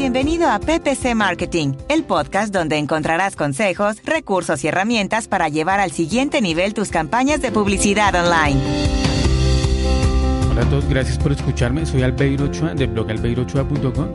Bienvenido a PPC Marketing, el podcast donde encontrarás consejos, recursos y herramientas para llevar al siguiente nivel tus campañas de publicidad online. Hola a todos, gracias por escucharme. Soy Albeiro Ochoa de blogalbeirochoa.com.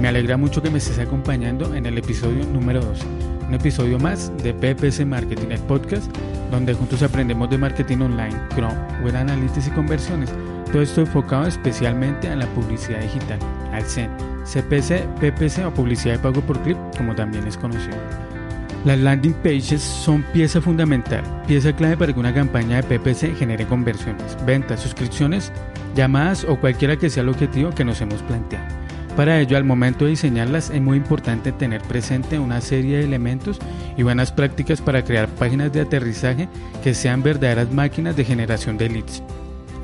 Me alegra mucho que me estés acompañando en el episodio número 2. Un episodio más de PPC Marketing, el podcast donde juntos aprendemos de marketing online, Chrome, web analytics y conversiones. Todo esto enfocado especialmente a la publicidad digital, CEN, CPC, PPC o publicidad de pago por clip, como también es conocido. Las landing pages son pieza fundamental, pieza clave para que una campaña de PPC genere conversiones, ventas, suscripciones, llamadas o cualquiera que sea el objetivo que nos hemos planteado. Para ello, al momento de diseñarlas es muy importante tener presente una serie de elementos y buenas prácticas para crear páginas de aterrizaje que sean verdaderas máquinas de generación de leads.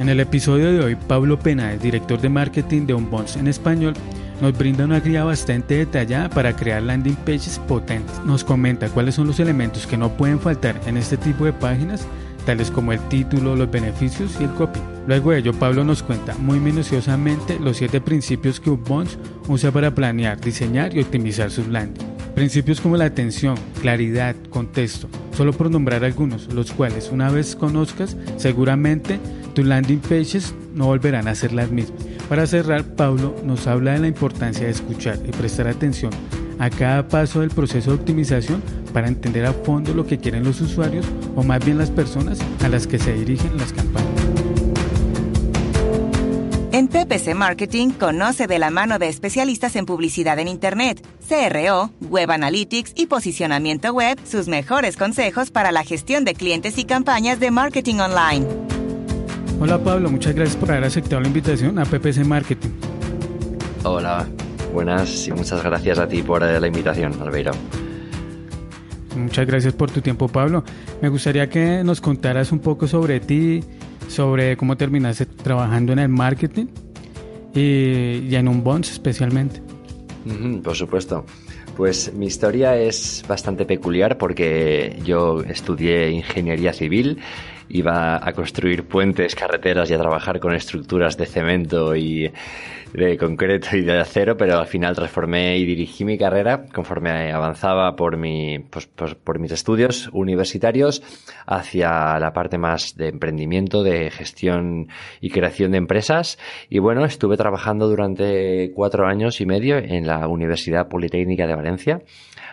En el episodio de hoy, Pablo Penáez, director de marketing de Unbounce en español, nos brinda una guía bastante detallada para crear landing pages potentes. Nos comenta cuáles son los elementos que no pueden faltar en este tipo de páginas, tales como el título, los beneficios y el copy. Luego de ello, Pablo nos cuenta muy minuciosamente los siete principios que Unbounce usa para planear, diseñar y optimizar sus landing. Principios como la atención, claridad, contexto, solo por nombrar algunos, los cuales una vez conozcas, seguramente tus landing pages no volverán a ser las mismas. Para cerrar, Pablo nos habla de la importancia de escuchar y prestar atención a cada paso del proceso de optimización para entender a fondo lo que quieren los usuarios o más bien las personas a las que se dirigen las campañas. En PPC Marketing conoce de la mano de especialistas en publicidad en Internet, CRO, Web Analytics y posicionamiento web sus mejores consejos para la gestión de clientes y campañas de marketing online. Hola Pablo, muchas gracias por haber aceptado la invitación a PPC Marketing. Hola, buenas y muchas gracias a ti por la invitación, Albeiro. Muchas gracias por tu tiempo, Pablo. Me gustaría que nos contaras un poco sobre ti, sobre cómo terminaste trabajando en el marketing y, en un bonds especialmente. por supuesto. Pues mi historia es bastante peculiar porque yo estudié ingeniería civil iba a construir puentes, carreteras y a trabajar con estructuras de cemento y de concreto y de acero, pero al final transformé y dirigí mi carrera conforme avanzaba por, mi, pues, pues, por mis estudios universitarios hacia la parte más de emprendimiento, de gestión y creación de empresas. Y bueno, estuve trabajando durante cuatro años y medio en la Universidad Politécnica de Valencia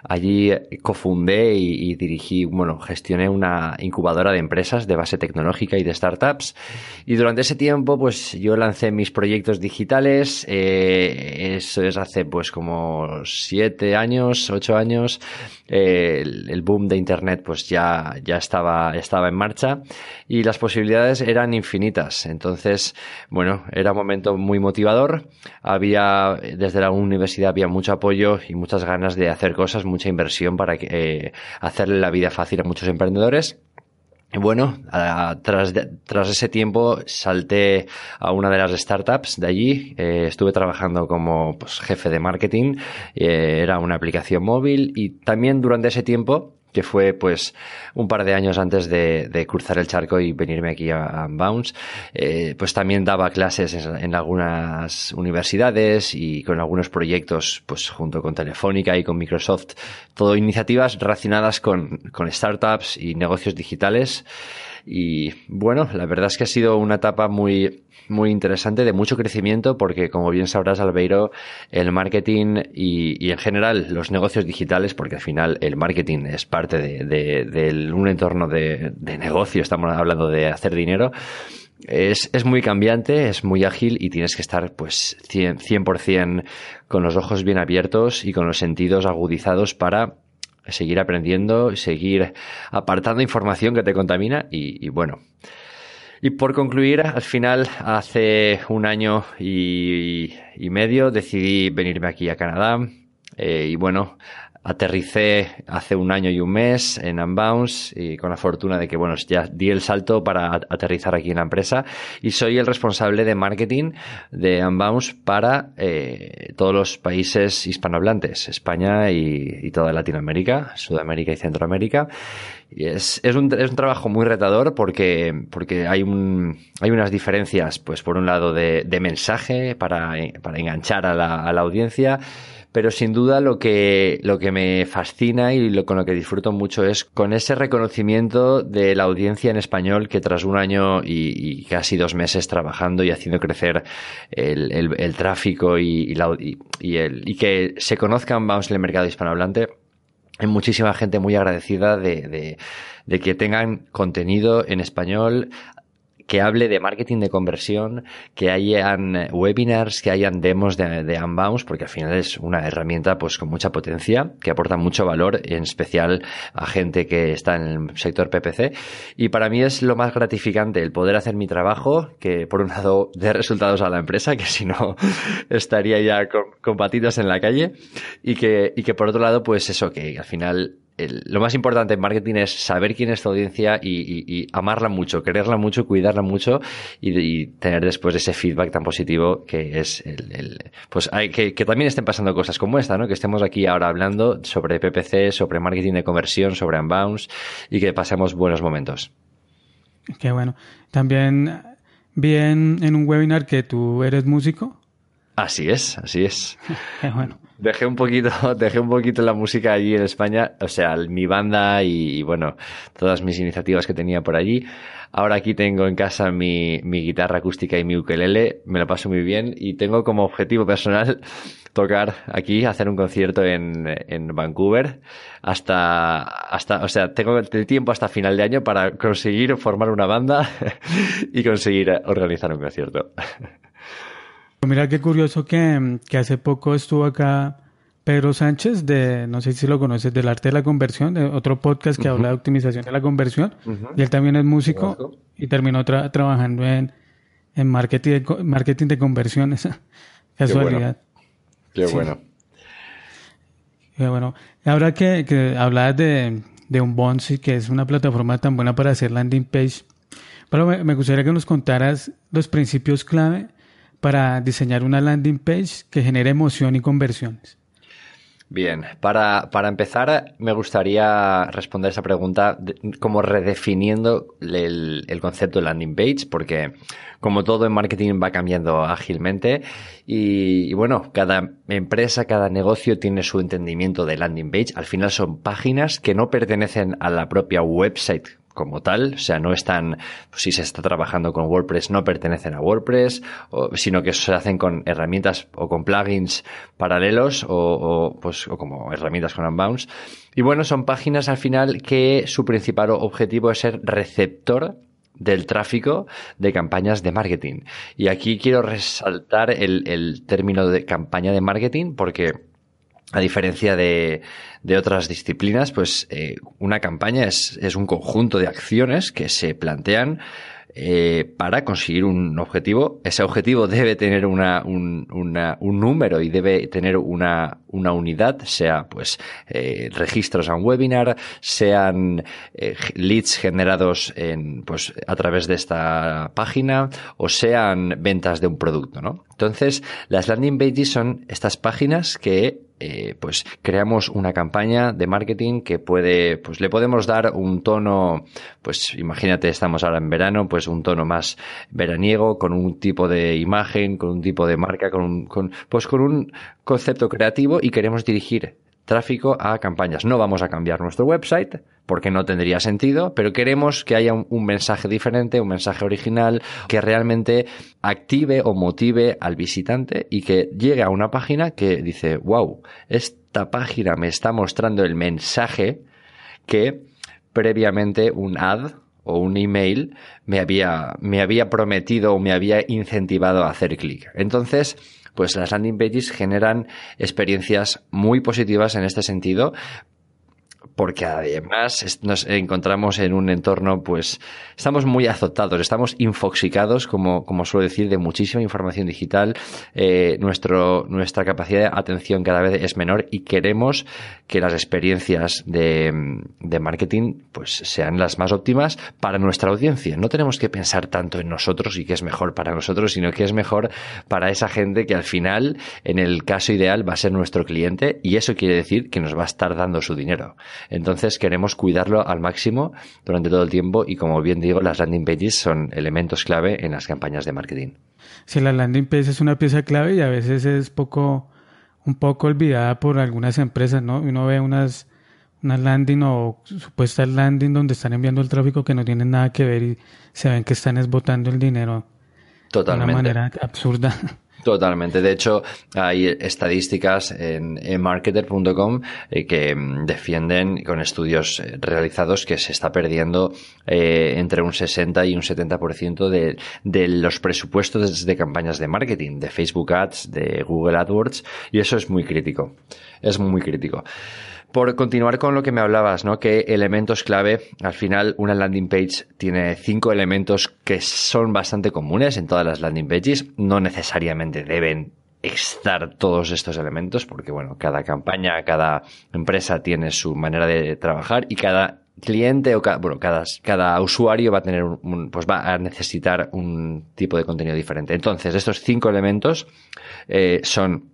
Allí cofundé y, dirigí, bueno, gestioné una incubadora de empresas de base tecnológica y de startups. Y durante ese tiempo, pues yo lancé mis proyectos digitales. Eh, eso es hace pues como siete años, ocho años. Eh, el, boom de Internet pues ya, ya estaba, estaba en marcha y las posibilidades eran infinitas. Entonces, bueno, era un momento muy motivador. Había, desde la universidad había mucho apoyo y muchas ganas de hacer cosas, mucha inversión para eh, hacerle la vida fácil a muchos emprendedores. Y bueno, tras, tras ese tiempo salté a una de las startups de allí. Eh, estuve trabajando como pues, jefe de marketing. Eh, era una aplicación móvil y también durante ese tiempo que fue pues un par de años antes de, cruzar el charco y venirme aquí a, Bounce, eh, pues también daba clases en, algunas universidades y con algunos proyectos pues junto con Telefónica y con Microsoft, todo iniciativas relacionadas con, con startups y negocios digitales y bueno, la verdad es que ha sido una etapa muy, muy interesante, de mucho crecimiento, porque como bien sabrás, Albeiro, el marketing y, en general los negocios digitales, porque al final el marketing es parte de, un entorno de, negocio, estamos hablando de hacer dinero, es, es, muy cambiante, es muy ágil y tienes que estar pues 100%, 100 con los ojos bien abiertos y con los sentidos agudizados para seguir aprendiendo, seguir apartando información que te contamina y, bueno. Y por concluir, al final, hace un año y, medio decidí venirme aquí a Canadá. Eh, y bueno, aterricé hace un año y un mes en Unbounce y con la fortuna de que, bueno, ya di el salto para aterrizar aquí en la empresa y soy el responsable de marketing de Unbounce para eh, todos los países hispanohablantes, España y, toda Latinoamérica, Sudamérica y Centroamérica. Y es, es, un, es un trabajo muy retador porque, porque hay, un, hay unas diferencias, pues por un lado de, de mensaje para, para enganchar a la, a la audiencia, pero sin duda lo que, lo que me fascina y lo, con lo que disfruto mucho es con ese reconocimiento de la audiencia en español que tras un año y, casi dos meses trabajando y haciendo crecer el, el, tráfico y, y, el, y que se conozcan, vamos, en el mercado hispanohablante, hay muchísima gente muy agradecida de, de, de, que tengan contenido en español que hable de marketing de conversión, que hayan webinars, que hayan demos de, de Unbounce, porque al final es una herramienta pues con mucha potencia, que aporta mucho valor, en especial a gente que está en el sector PPC. Y para mí es lo más gratificante el poder hacer mi trabajo, que por un lado dé resultados a la empresa, que si no estaría ya con, con patitas en la calle, y que, y que por otro lado, pues eso, que al final lo más importante en marketing es saber quién es tu audiencia y, amarla mucho, quererla mucho, cuidarla mucho y, tener después ese feedback tan positivo que es el, pues hay que, que, también estén pasando cosas como esta, ¿no? Que estemos aquí ahora hablando sobre PPC, sobre marketing de conversión, sobre Unbounce y que pasemos buenos momentos. Qué bueno. También vi en, en un webinar que tú eres músico. Así es, así es. Qué bueno. Dejé un poquito, dejé un poquito la música allí en España, o sea, mi banda y, bueno, todas mis iniciativas que tenía por allí. Ahora aquí tengo en casa mi, mi guitarra acústica y mi ukelele, me lo paso muy bien y tengo como objetivo personal tocar aquí, hacer un concierto en, en Vancouver hasta, hasta, o sea, tengo el tiempo hasta final de año para conseguir formar una banda y conseguir organizar un concierto. Mira qué curioso que, que hace poco estuvo acá Pedro Sánchez de, no sé si lo conoces, del arte de la conversión, de otro podcast que habla de optimización de la conversión. Y él también es músico y terminó trabajando en, en marketing, de, marketing de conversiones. Casualidad. Qué bueno. Qué bueno. Ahora que, que hablabas de, de un Bonsi, que es una plataforma tan buena para hacer landing page, pero me gustaría que nos contaras los principios clave para diseñar una landing page que genere emoción y conversiones? Bien, para, para empezar me gustaría responder esa pregunta como redefiniendo el, el, concepto de landing page, porque como todo en marketing va cambiando ágilmente y, y, bueno, cada empresa, cada negocio tiene su entendimiento de landing page. Al final son páginas que no pertenecen a la propia website como tal, o sea, no están, pues, si se está trabajando con WordPress, no pertenecen a WordPress, sino que se hacen con herramientas o con plugins paralelos o, pues, o como herramientas con Unbounce. Y bueno, son páginas al final que su principal objetivo es ser receptor del tráfico de campañas de marketing. Y aquí quiero resaltar el, el término de campaña de marketing porque a diferencia de, de otras disciplinas, pues eh, una campaña es, es, un conjunto de acciones que se plantean eh, para conseguir un objetivo. Ese objetivo debe tener una, un, una, un número y debe tener una, una unidad, sea pues eh, registros a un webinar, sean eh, leads generados en, pues, a través de esta página o sean ventas de un producto, ¿no? Entonces, las landing pages son estas páginas que eh, pues creamos una campaña de marketing que puede, pues le podemos dar un tono, pues imagínate, estamos ahora en verano, pues un tono más veraniego, con un tipo de imagen, con un tipo de marca, con, un, con pues con un concepto creativo y queremos dirigir tráfico a campañas. No vamos a cambiar nuestro website porque no tendría sentido, pero queremos que haya un, mensaje diferente, un mensaje original que realmente active o motive al visitante y que llegue a una página que dice, wow, esta página me está mostrando el mensaje que previamente un ad o un email me había, me había prometido o me había incentivado a hacer clic. Entonces, pues las landing pages generan experiencias muy positivas en este sentido porque además nos encontramos en un entorno, pues, estamos muy azotados, estamos infoxicados, como, como suelo decir, de muchísima información digital. Eh, nuestro, nuestra capacidad de atención cada vez es menor y queremos que las experiencias de, de marketing, pues, sean las más óptimas para nuestra audiencia. No tenemos que pensar tanto en nosotros y qué es mejor para nosotros, sino que es mejor para esa gente que al final, en el caso ideal, va a ser nuestro cliente y eso quiere decir que nos va a estar dando su dinero. Entonces queremos cuidarlo al máximo durante todo el tiempo y como bien digo, las landing pages son elementos clave en las campañas de marketing. Sí, la landing page es una pieza clave y a veces es poco, un poco olvidada por algunas empresas, ¿no? Uno ve unas, unas landing o supuestas landing donde están enviando el tráfico que no tienen nada que ver y se ven que están esbotando el dinero Totalmente. de una manera absurda. Totalmente. De hecho, hay estadísticas en, marketer.com eh, que mm, defienden con estudios eh, realizados que se está perdiendo eh, entre un 60 y un 70% de, de los presupuestos de campañas de marketing, de Facebook Ads, de Google AdWords, y eso es muy crítico. Es muy crítico. Por continuar con lo que me hablabas, ¿no? ¿Qué elementos clave? Al final, una landing page tiene cinco elementos que son bastante comunes en todas las landing pages. No necesariamente deben estar todos estos elementos, porque bueno, cada campaña, cada empresa tiene su manera de trabajar y cada cliente o cada, bueno, cada, cada usuario va a tener un, pues va a necesitar un tipo de contenido diferente. Entonces, estos cinco elementos eh, son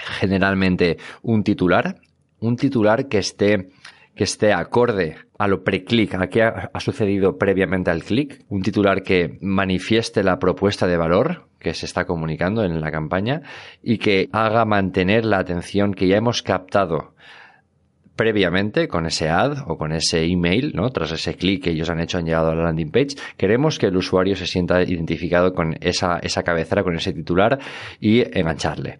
generalmente un titular, un titular que esté que esté acorde a lo pre-click, a qué ha, sucedido previamente al click, un titular que manifieste la propuesta de valor que se está comunicando en la campaña y que haga mantener la atención que ya hemos captado previamente con ese ad o con ese email, ¿no? Tras ese clic que ellos han hecho, han llegado a la landing page. Queremos que el usuario se sienta identificado con esa, esa cabecera, con ese titular y engancharle.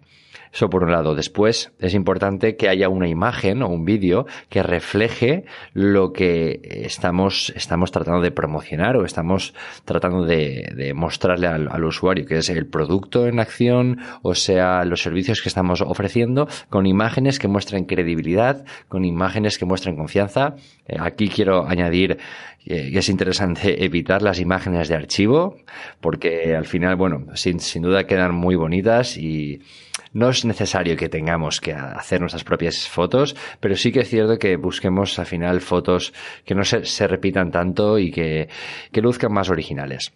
Eso por un lado. Después es importante que haya una imagen o un vídeo que refleje lo que estamos, estamos tratando de promocionar o estamos tratando de, de mostrarle al, al, usuario, que es el producto en acción, o sea, los servicios que estamos ofreciendo, con imágenes que muestren credibilidad, con imágenes que muestren confianza. Eh, aquí quiero añadir es interesante evitar las imágenes de archivo, porque al final, bueno, sin, sin duda quedan muy bonitas y no es necesario que tengamos que hacer nuestras propias fotos, pero sí que es cierto que busquemos al final fotos que no se, se repitan tanto y que, que luzcan más originales.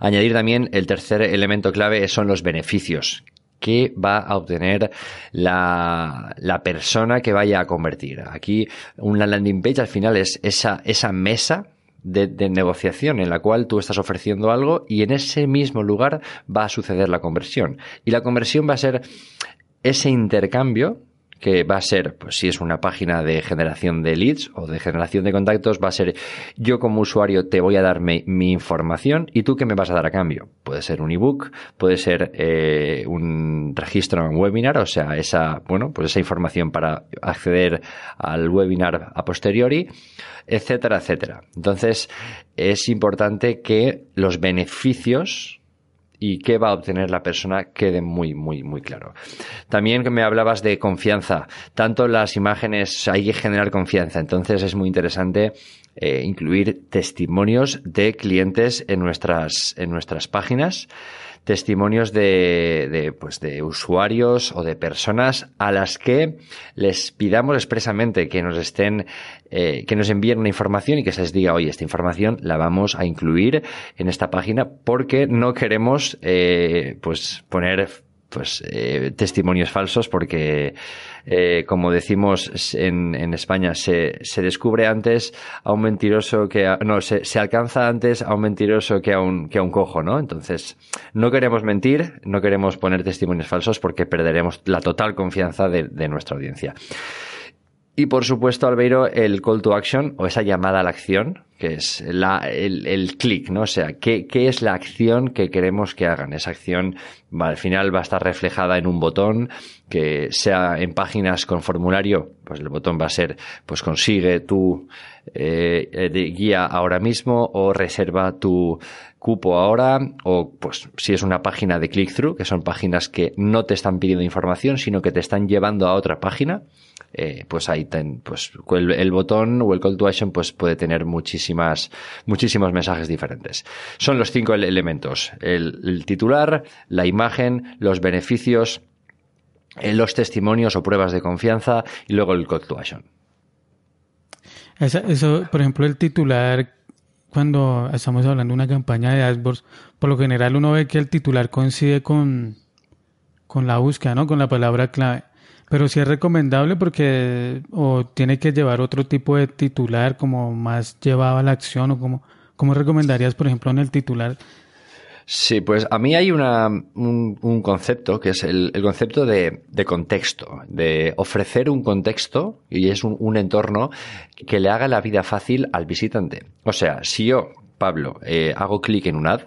Añadir también el tercer elemento clave son los beneficios que va a obtener la, la, persona que vaya a convertir. Aquí una landing page al final es esa, esa mesa de, de, negociación en la cual tú estás ofreciendo algo y en ese mismo lugar va a suceder la conversión. Y la conversión va a ser ese intercambio que va a ser, pues si es una página de generación de leads o de generación de contactos, va a ser yo como usuario te voy a dar mi, información y tú qué me vas a dar a cambio. Puede ser un ebook, puede ser eh, un registro en webinar, o sea, esa, bueno, pues esa información para acceder al webinar a posteriori, etcétera, etcétera. Entonces, es importante que los beneficios y qué va a obtener la persona quede muy, muy, muy claro. También me hablabas de confianza. Tanto las imágenes hay que generar confianza. Entonces es muy interesante eh, incluir testimonios de clientes en nuestras, en nuestras páginas testimonios de, de, pues de usuarios o de personas a las que les pidamos expresamente que nos estén, eh, que nos envíen una información y que se les diga, oye, esta información la vamos a incluir en esta página porque no queremos, eh, pues poner pues eh, testimonios falsos porque eh, como decimos en, en España se, se, descubre antes a un mentiroso que a, no se, se, alcanza antes a un mentiroso que a un que a un cojo no entonces no queremos mentir no queremos poner testimonios falsos porque perderemos la total confianza de, de nuestra audiencia. Y por supuesto, Albeiro, el call to action o esa llamada a la acción, que es la, el, el clic, ¿no? O sea, ¿qué, ¿qué, es la acción que queremos que hagan? Esa acción al final va a estar reflejada en un botón, que sea en páginas con formulario, pues el botón va a ser, pues consigue tu eh, de guía ahora mismo o reserva tu cupo ahora o pues si es una página de click-through, que son páginas que no te están pidiendo información, sino que te están llevando a otra página, eh, pues ahí ten, pues el, botón o el call to action pues puede tener muchísimas, muchísimos mensajes diferentes. Son los cinco elementos. El, titular, la imagen, los beneficios, eh, los testimonios o pruebas de confianza y luego el call to action. Eso, por ejemplo, el titular, cuando estamos hablando de una campaña de AdWords, por lo general uno ve que el titular coincide con, con la búsqueda, ¿no? Con la palabra clave. Pero sí es recomendable porque o tiene que llevar otro tipo de titular como más llevado a la acción o como, ¿cómo recomendarías, por ejemplo, en el titular? Sí, pues a mí hay una, un, concepto que es el, concepto de, contexto, de ofrecer un contexto y es un, entorno que le haga la vida fácil al visitante. O sea, si yo, Pablo, eh, hago clic en un ad,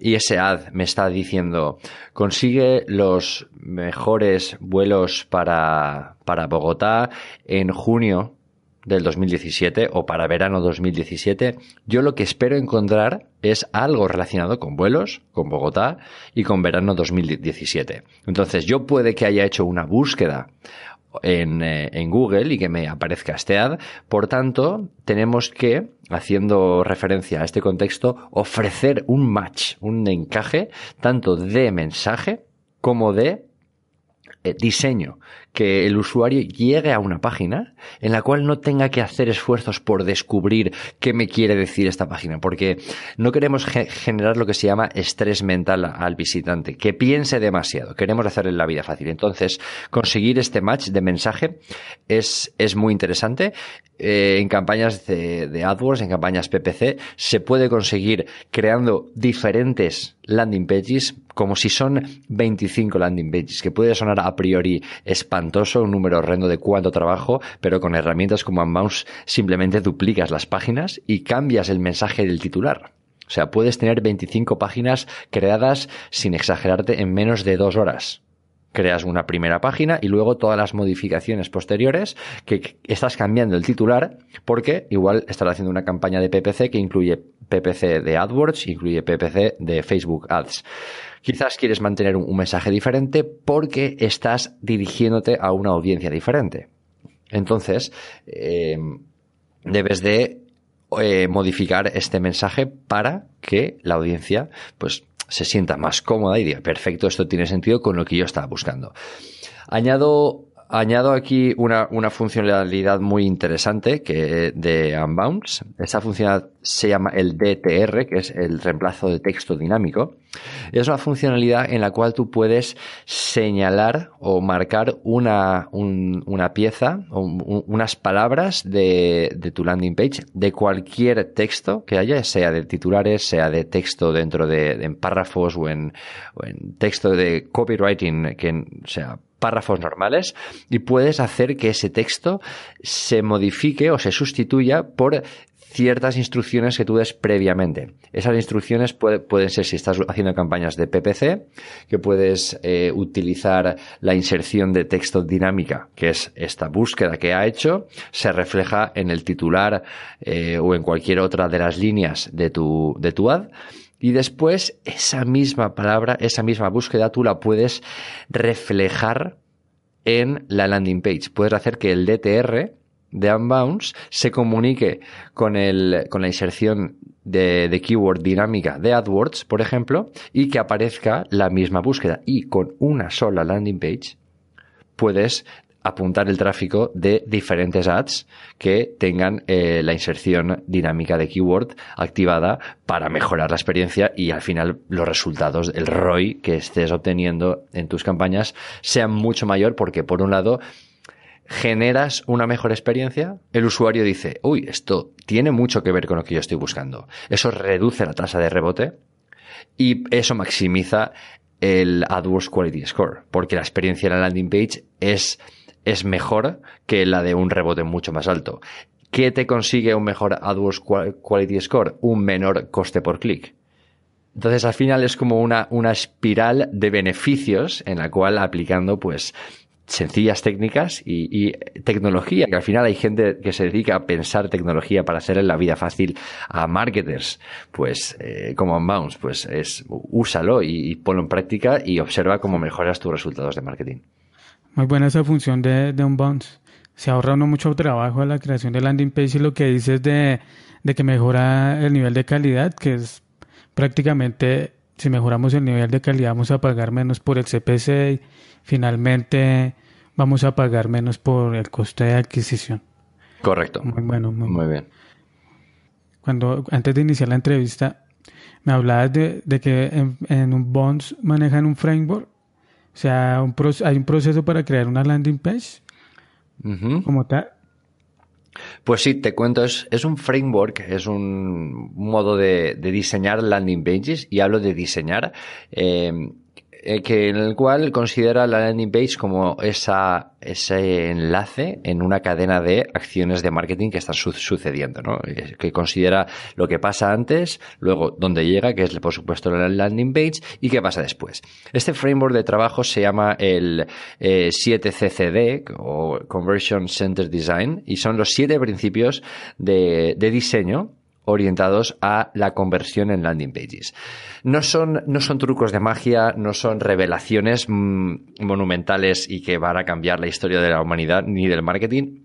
y ese ad me está diciendo consigue los mejores vuelos para, para Bogotá en junio del 2017 o para verano 2017, yo lo que espero encontrar es algo relacionado con vuelos, con Bogotá y con verano 2017. Entonces yo puede que haya hecho una búsqueda en, eh, en, Google y que me aparezca este ad. Por tanto, tenemos que, haciendo referencia a este contexto, ofrecer un match, un encaje, tanto de mensaje como de eh, diseño, que el usuario llegue a una página en la cual no tenga que hacer esfuerzos por descubrir qué me quiere decir esta página, porque no queremos generar lo que se llama estrés mental al visitante, que piense demasiado, queremos hacerle la vida fácil. Entonces, conseguir este match de mensaje es, es muy interesante. Eh, en campañas de, de AdWords, en campañas PPC, se puede conseguir creando diferentes landing pages como si son 25 landing pages, que puede sonar a priori un número horrendo de cuánto trabajo, pero con herramientas como Unbounce simplemente duplicas las páginas y cambias el mensaje del titular. O sea, puedes tener 25 páginas creadas sin exagerarte en menos de dos horas creas una primera página y luego todas las modificaciones posteriores que estás cambiando el titular porque igual estás haciendo una campaña de PPC que incluye PPC de AdWords, incluye PPC de Facebook Ads. Quizás quieres mantener un, mensaje diferente porque estás dirigiéndote a una audiencia diferente. Entonces, eh, debes de eh, modificar este mensaje para que la audiencia pues se sienta más cómoda y diga, perfecto, esto tiene sentido con lo que yo estaba buscando. Añado añado aquí una, una, funcionalidad muy interesante que de Unbounce. Esta funcionalidad se llama el DTR, que es el reemplazo de texto dinámico. Es una funcionalidad en la cual tú puedes señalar o marcar una, una pieza o unas palabras de, de, tu landing page de cualquier texto que haya, sea de titulares, sea de texto dentro de, en párrafos o en, o en texto de copywriting, que sea párrafos normales y puedes hacer que ese texto se modifique o se sustituya por ciertas instrucciones que tú des previamente. Esas instrucciones pueden ser si estás haciendo campañas de PPC, que puedes eh, utilizar la inserción de texto dinámica, que es esta búsqueda que ha hecho, se refleja en el titular eh, o en cualquier otra de las líneas de tu, de tu ad. Y después esa misma palabra, esa misma búsqueda, tú la puedes reflejar en la landing page. Puedes hacer que el DTR de Unbounce se comunique con, el, con la inserción de, de, keyword dinámica de AdWords, por ejemplo, y que aparezca la misma búsqueda. Y con una sola landing page puedes apuntar el tráfico de diferentes ads que tengan eh, la inserción dinámica de keyword activada para mejorar la experiencia y al final los resultados, el ROI que estés obteniendo en tus campañas sean mucho mayor porque por un lado generas una mejor experiencia, el usuario dice, uy, esto tiene mucho que ver con lo que yo estoy buscando. Eso reduce la tasa de rebote y eso maximiza el AdWords Quality Score, porque la experiencia en la landing page es, es mejor que la de un rebote mucho más alto. ¿Qué te consigue un mejor AdWords Quality Score? Un menor coste por clic. Entonces, al final es como una, una espiral de beneficios en la cual aplicando, pues, sencillas técnicas y, tecnología, que al final hay gente que se dedica a pensar tecnología para hacerle la vida fácil a marketers, pues eh, como Unbounce, pues es úsalo y, ponlo en práctica y observa cómo mejoras tus resultados de marketing. Muy buena esa función de, de Unbounce. Se ahorra uno mucho trabajo a la creación de landing page y lo que dices de, de que mejora el nivel de calidad, que es prácticamente si mejoramos el nivel de calidad vamos a pagar menos por el CPC y finalmente vamos a pagar menos por el coste de adquisición. Correcto. Muy bueno. Muy, bien. Cuando antes de iniciar la entrevista me hablabas de, que en, un Bonds manejan un framework, o sea, un hay un proceso para crear una landing page como tal. Pues sí, te cuento, es, es un framework, es un modo de, diseñar landing pages y hablo de diseñar. Eh, eh, que en el cual considera la landing page como esa, ese enlace en una cadena de acciones de marketing que están sucediendo, ¿no? Eh, que considera lo que pasa antes, luego dónde llega, que es por supuesto la landing page, y qué pasa después. Este framework de trabajo se llama el 7CCD eh, o Conversion Center Design y son los siete principios de, de diseño orientados a la conversión en landing pages. No son, no son trucos de magia, no son revelaciones mm, monumentales y que van a cambiar la historia de la humanidad ni del marketing.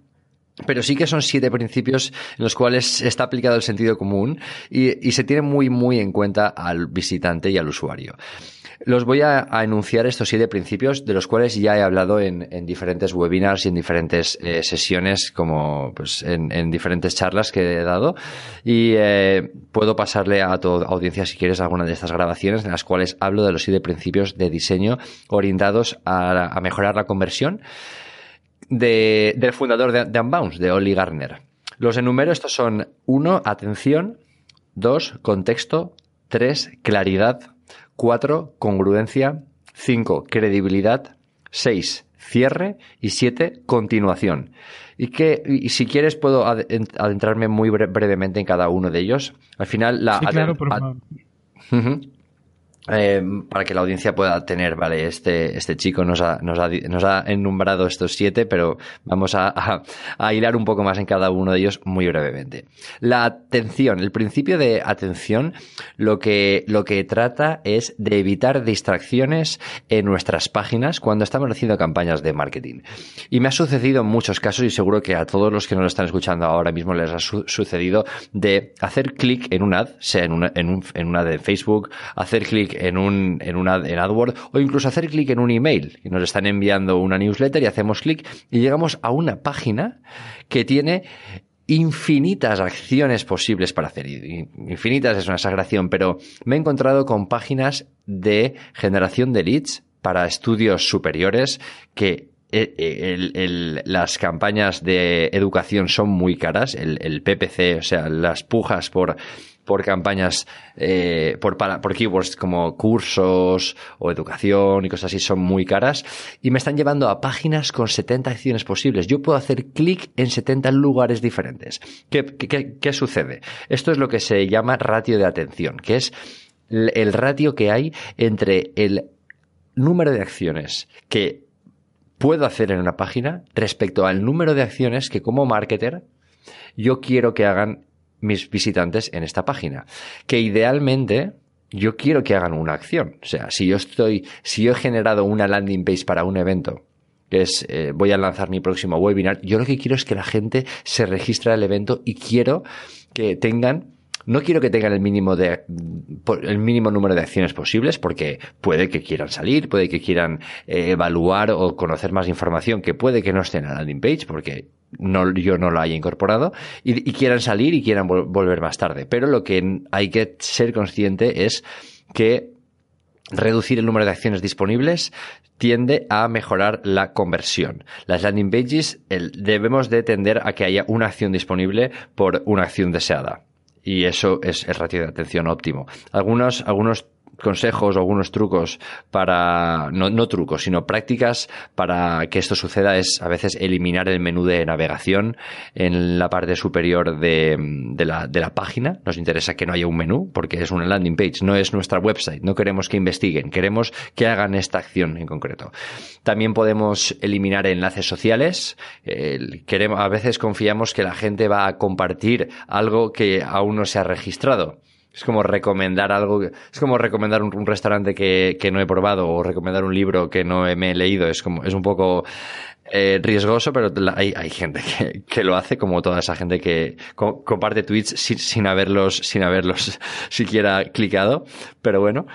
Pero sí que son siete principios en los cuales está aplicado el sentido común y, y se tiene muy, muy en cuenta al visitante y al usuario. Los voy a, enunciar estos siete principios, de los cuales ya he hablado en, diferentes webinars y en diferentes eh, sesiones, como pues, en, diferentes charlas que he dado. Y eh, puedo pasarle a tu audiencia, si quieres, alguna de estas grabaciones en las cuales hablo de los siete principios de diseño orientados a, mejorar la conversión del fundador de, de Unbounce, de Oli Garner. Los enumero, estos son uno, atención, dos, contexto, tres, claridad, 4. Congruencia. 5. Credibilidad. 6. Cierre. Y 7. Continuación. Y que, y si quieres, puedo adentrarme muy brevemente en cada uno de ellos. Al final, la. Sí, claro, por favor. Eh, para que la audiencia pueda tener, vale, este, este chico nos ha, nos ha, nos ha enumerado estos siete, pero vamos a, a, hilar un poco más en cada uno de ellos muy brevemente. La atención, el principio de atención, lo que, lo que trata es de evitar distracciones en nuestras páginas cuando estamos haciendo campañas de marketing. Y me ha sucedido en muchos casos y seguro que a todos los que nos lo están escuchando ahora mismo les ha sucedido de hacer clic en un ad, sea en una, en un, en una de Facebook, hacer clic en un, en en AdWords o incluso hacer clic en un email y nos están enviando una newsletter y hacemos clic y llegamos a una página que tiene infinitas acciones posibles para hacer. Infinitas es una exageración, pero me he encontrado con páginas de generación de leads para estudios superiores que eh, eh, las campañas de educación son muy caras, el, el PPC, o sea, las pujas por por campañas, eh, por, por keywords como cursos o educación y cosas así son muy caras y me están llevando a páginas con 70 acciones posibles. Yo puedo hacer clic en 70 lugares diferentes. ¿Qué, qué, qué sucede? Esto es lo que se llama ratio de atención, que es el ratio que hay entre el número de acciones que puedo hacer en una página respecto al número de acciones que como marketer yo quiero que hagan mis visitantes en esta página. Que idealmente yo quiero que hagan una acción. O sea, si yo estoy, si yo he generado una landing page para un evento, que es eh, voy a lanzar mi próximo webinar, yo lo que quiero es que la gente se registre al evento y quiero que tengan no quiero que tengan el mínimo de el mínimo número de acciones posibles porque puede que quieran salir, puede que quieran eh, evaluar o conocer más información que puede que no estén en la landing page porque no, yo no lo haya incorporado y, quieran salir y quieran volver más tarde. Pero lo que hay que ser consciente es que reducir el número de acciones disponibles tiende a mejorar la conversión. Las landing pages debemos de tender a que haya una acción disponible por una acción deseada. Y eso es el ratio de atención óptimo. Algunos, algunos consejos o algunos trucos para, no, no, trucos, sino prácticas para que esto suceda es a veces eliminar el menú de navegación en la parte superior de, de, la, de la página. Nos interesa que no haya un menú porque es una landing page, no es nuestra website, no queremos que investiguen, queremos que hagan esta acción en concreto. También podemos eliminar enlaces sociales. queremos, a veces confiamos que la gente va a compartir algo que aún no se ha registrado. Es como recomendar algo, es como recomendar un, restaurante que, que, no he probado o recomendar un libro que no me he leído. Es como, es un poco eh, riesgoso, pero hay, hay gente que, que, lo hace, como toda esa gente que comparte tweets sin, sin haberlos, sin haberlos siquiera clicado. Pero bueno.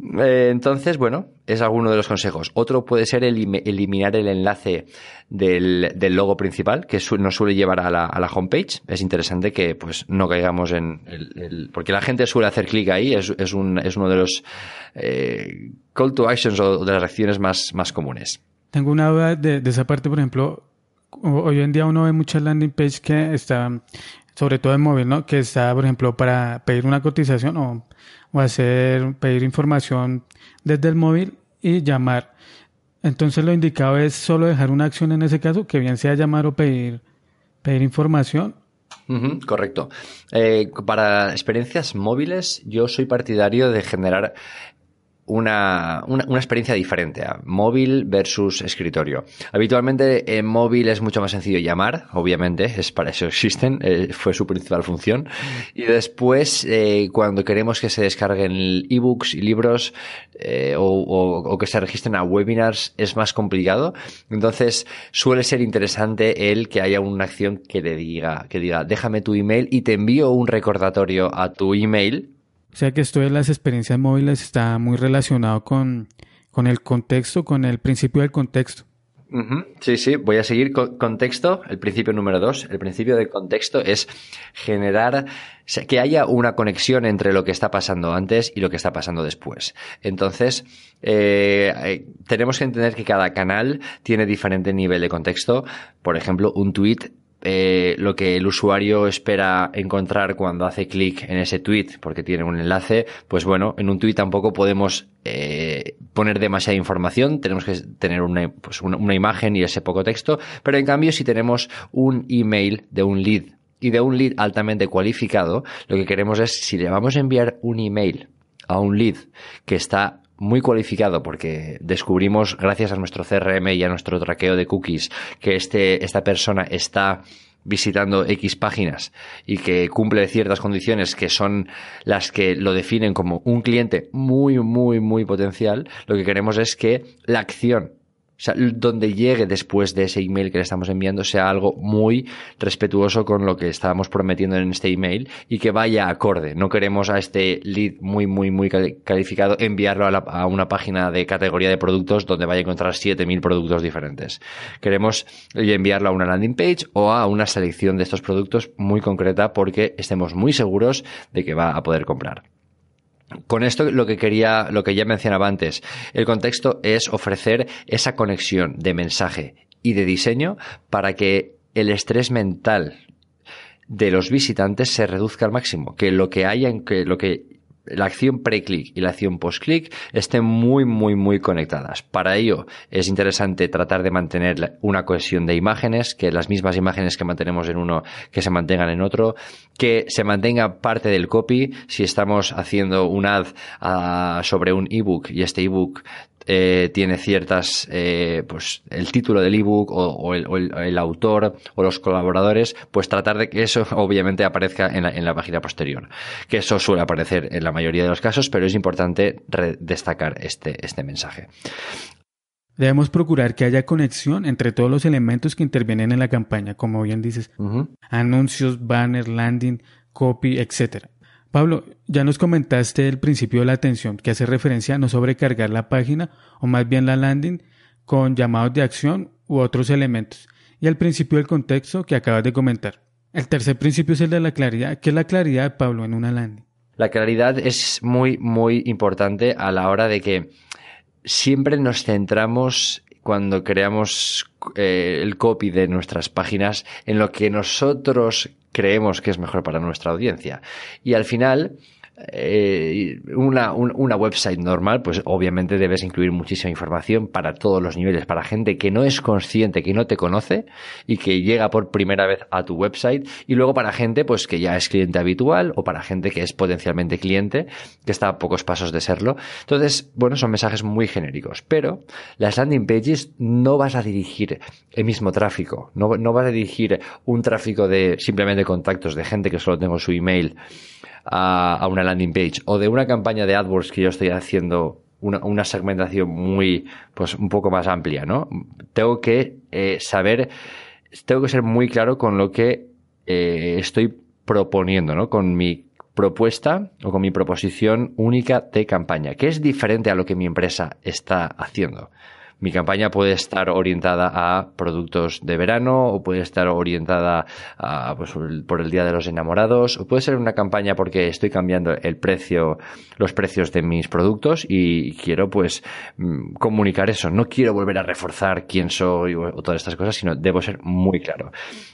Eh, entonces, bueno, es alguno de los consejos. Otro puede ser eliminar el enlace del, logo principal, que nos suele llevar a la, a la, homepage. Es interesante que pues no caigamos en el, porque la gente suele hacer clic ahí, es, es, un, es uno de los eh, call to actions o de las acciones más, comunes. Tengo una duda de, esa parte, por ejemplo, hoy en día uno ve muchas landing pages que está, sobre todo en móvil, ¿no? Que está, por ejemplo, para pedir una cotización o o hacer, pedir información desde el móvil y llamar. Entonces lo indicado es solo dejar una acción en ese caso, que bien sea llamar o pedir, pedir información. correcto. Eh, para experiencias móviles, yo soy partidario de generar una, una, una, experiencia diferente a móvil versus escritorio. Habitualmente en móvil es mucho más sencillo llamar, obviamente, es para eso existen, eh, fue su principal función. Y después, eh, cuando queremos que se descarguen ebooks y libros eh, o, o, o, que se registren a webinars, es más complicado. Entonces, suele ser interesante el que haya una acción que le diga, que diga, déjame tu email y te envío un recordatorio a tu email o sea que esto de las experiencias móviles está muy relacionado con, con el contexto, con el principio del contexto. Sí, sí, voy a seguir con contexto, el principio número dos. El principio del contexto es generar que haya una conexión entre lo que está pasando antes y lo que está pasando después. Entonces, eh, eh tenemos que entender que cada canal tiene diferente nivel de contexto. Por ejemplo, un tweet eh, lo que el usuario espera encontrar cuando hace clic en ese tweet porque tiene un enlace, pues bueno, en un tweet tampoco podemos eh, poner demasiada información, tenemos que tener una, pues una, una imagen y ese poco texto, pero en cambio si tenemos un email de un lead y de un lead altamente cualificado, lo que queremos es si le vamos a enviar un email a un lead que está muy cualificado porque descubrimos gracias a nuestro CRM y a nuestro traqueo de cookies que este, esta persona está visitando X páginas y que cumple ciertas condiciones que son las que lo definen como un cliente muy, muy, muy potencial, lo que queremos es que la acción o sea, donde llegue después de ese email que le estamos enviando sea algo muy respetuoso con lo que estábamos prometiendo en este email y que vaya acorde. No queremos a este lead muy, muy, muy calificado enviarlo a, la, a una página de categoría de productos donde vaya a encontrar 7000 productos diferentes. Queremos enviarlo a una landing page o a una selección de estos productos muy concreta porque estemos muy seguros de que va a poder comprar. Con esto lo que quería, lo que ya mencionaba antes, el contexto es ofrecer esa conexión de mensaje y de diseño para que el estrés mental de los visitantes se reduzca al máximo, que lo que haya, que lo que la acción pre-click y la acción post-click estén muy, muy, muy conectadas. Para ello es interesante tratar de mantener una cohesión de imágenes, que las mismas imágenes que mantenemos en uno, que se mantengan en otro, que se mantenga parte del copy. Si estamos haciendo un ad uh, sobre un ebook y este ebook eh, tiene ciertas, eh, pues el título del ebook o, o, el, o el, el, autor o los colaboradores, pues tratar de que eso obviamente aparezca en la, en la, página posterior. Que eso suele aparecer en la mayoría de los casos, pero es importante destacar este, este mensaje. Debemos procurar que haya conexión entre todos los elementos que intervienen en la campaña, como bien dices, uh -huh. anuncios, banner, landing, copy, etcétera. Pablo, ya nos comentaste el principio de la atención, que hace referencia a no sobrecargar la página o más bien la landing con llamados de acción u otros elementos, y el principio del contexto que acabas de comentar. El tercer principio es el de la claridad. ¿Qué es la claridad, Pablo, en una landing? La claridad es muy, muy importante a la hora de que siempre nos centramos cuando creamos eh, el copy de nuestras páginas en lo que nosotros creemos que es mejor para nuestra audiencia. Y al final, eh, una, una, website normal, pues obviamente debes incluir muchísima información para todos los niveles, para gente que no es consciente, que no te conoce y que llega por primera vez a tu website, y luego para gente pues que ya es cliente habitual o para gente que es potencialmente cliente, que está a pocos pasos de serlo. Entonces, bueno, son mensajes muy genéricos, pero las landing pages no vas a dirigir el mismo tráfico, no, no vas a dirigir un tráfico de simplemente contactos de gente que solo tengo su email a, una landing page o de una campaña de AdWords que yo estoy haciendo una, segmentación muy, pues un poco más amplia, ¿no? Tengo que eh, saber, tengo que ser muy claro con lo que eh, estoy proponiendo, ¿no? Con mi propuesta o con mi proposición única de campaña, que es diferente a lo que mi empresa está haciendo. Mi campaña puede estar orientada a productos de verano o puede estar orientada a, pues, por el Día de los Enamorados o puede ser una campaña porque estoy cambiando el precio, los precios de mis productos y quiero pues mm, comunicar eso. No quiero volver a reforzar quién soy o, todas estas cosas, sino debo ser muy claro.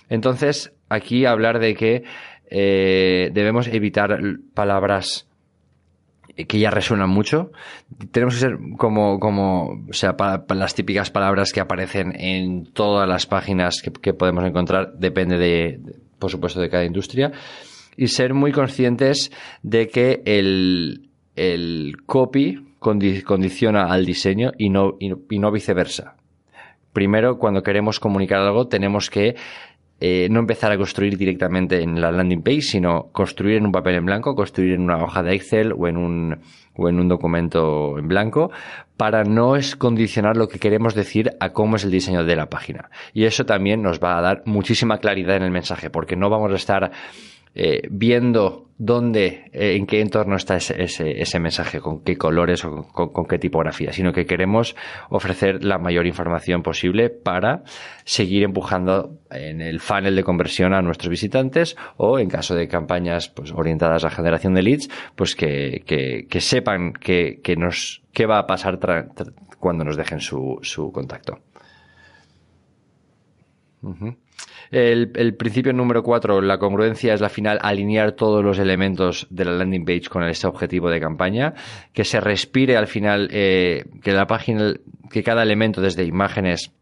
Entonces, aquí hablar de que eh, debemos evitar palabras que ya resuenan mucho. Tenemos que ser como, como, o sea, para, las típicas palabras que aparecen en todas las páginas que, podemos encontrar, depende de, por supuesto, de cada industria. Y ser muy conscientes de que el, el copy condiciona al diseño y no, y no viceversa. Primero, cuando queremos comunicar algo, tenemos que eh, no empezar a construir directamente en la landing page, sino construir en un papel en blanco, construir en una hoja de Excel o en un, o en un documento en blanco para no condicionar lo que queremos decir a cómo es el diseño de la página. Y eso también nos va a dar muchísima claridad en el mensaje, porque no vamos a estar eh, viendo dónde, eh, en qué entorno está ese, ese, mensaje, con qué colores o con, qué tipografía, sino que queremos ofrecer la mayor información posible para seguir empujando en el funnel de conversión a nuestros visitantes o en caso de campañas pues, orientadas a generación de leads, pues que, que, sepan que, que nos, qué va a pasar cuando nos dejen su, su contacto. El, principio número cuatro, la congruencia es la final, alinear todos los elementos de la landing page con ese objetivo de campaña, que se respire al final, eh, que la página, que cada elemento desde imágenes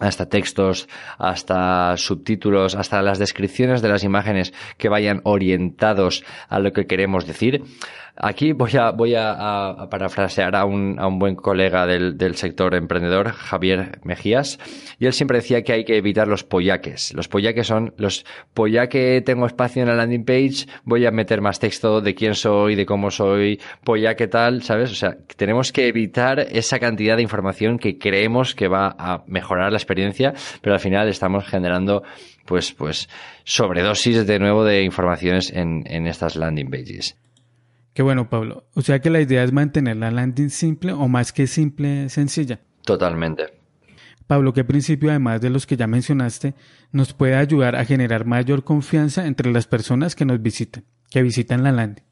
hasta textos, hasta subtítulos, hasta las descripciones de las imágenes que vayan orientados a lo que queremos decir. Aquí voy a, parafrasear a un, buen colega del, sector emprendedor, Javier Mejías, y él siempre decía que hay que evitar los pollaques. Los pollaques son los pollaque tengo espacio en la landing page, voy a meter más texto de quién soy, de cómo soy, pollaque tal, ¿sabes? O sea, tenemos que evitar esa cantidad de información que creemos que va a mejorar la experiencia, pero al final estamos generando pues, pues, sobredosis de nuevo de informaciones en, en estas landing pages. Qué bueno, Pablo. O sea que la idea es mantener la landing simple o más que simple, sencilla. Totalmente. Pablo, ¿qué principio, además de los que ya mencionaste, nos puede ayudar a generar mayor confianza entre las personas que nos visitan, que visitan la landing?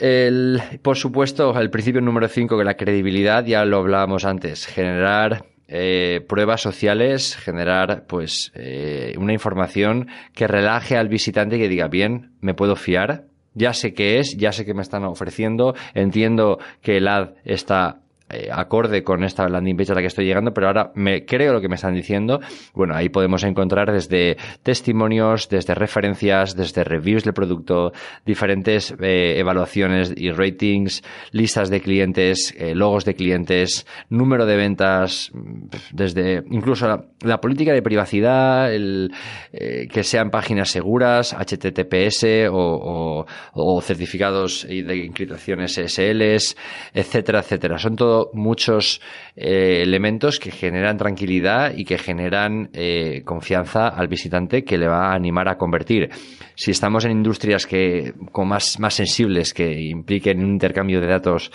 El, por supuesto, el principio número 5, que la credibilidad, ya lo hablábamos antes, generar eh, pruebas sociales, generar pues eh, una información que relaje al visitante y que diga, bien, me puedo fiar, ya sé qué es, ya sé qué me están ofreciendo, entiendo que el ad está eh, acorde con esta landing page a la que estoy llegando, pero ahora me creo lo que me están diciendo. Bueno, ahí podemos encontrar desde testimonios, desde referencias, desde reviews del producto, diferentes eh, evaluaciones y ratings, listas de clientes, eh, logos de clientes, número de ventas, desde incluso la, política de privacidad, el, que sean páginas seguras, HTTPS o, o certificados de encriptación SSLs, etcétera, etcétera. Son todo muchos eh, elementos que generan tranquilidad y que generan eh, confianza al visitante que le va a animar a convertir. Si estamos en industrias que con más, más sensibles que impliquen un intercambio de datos,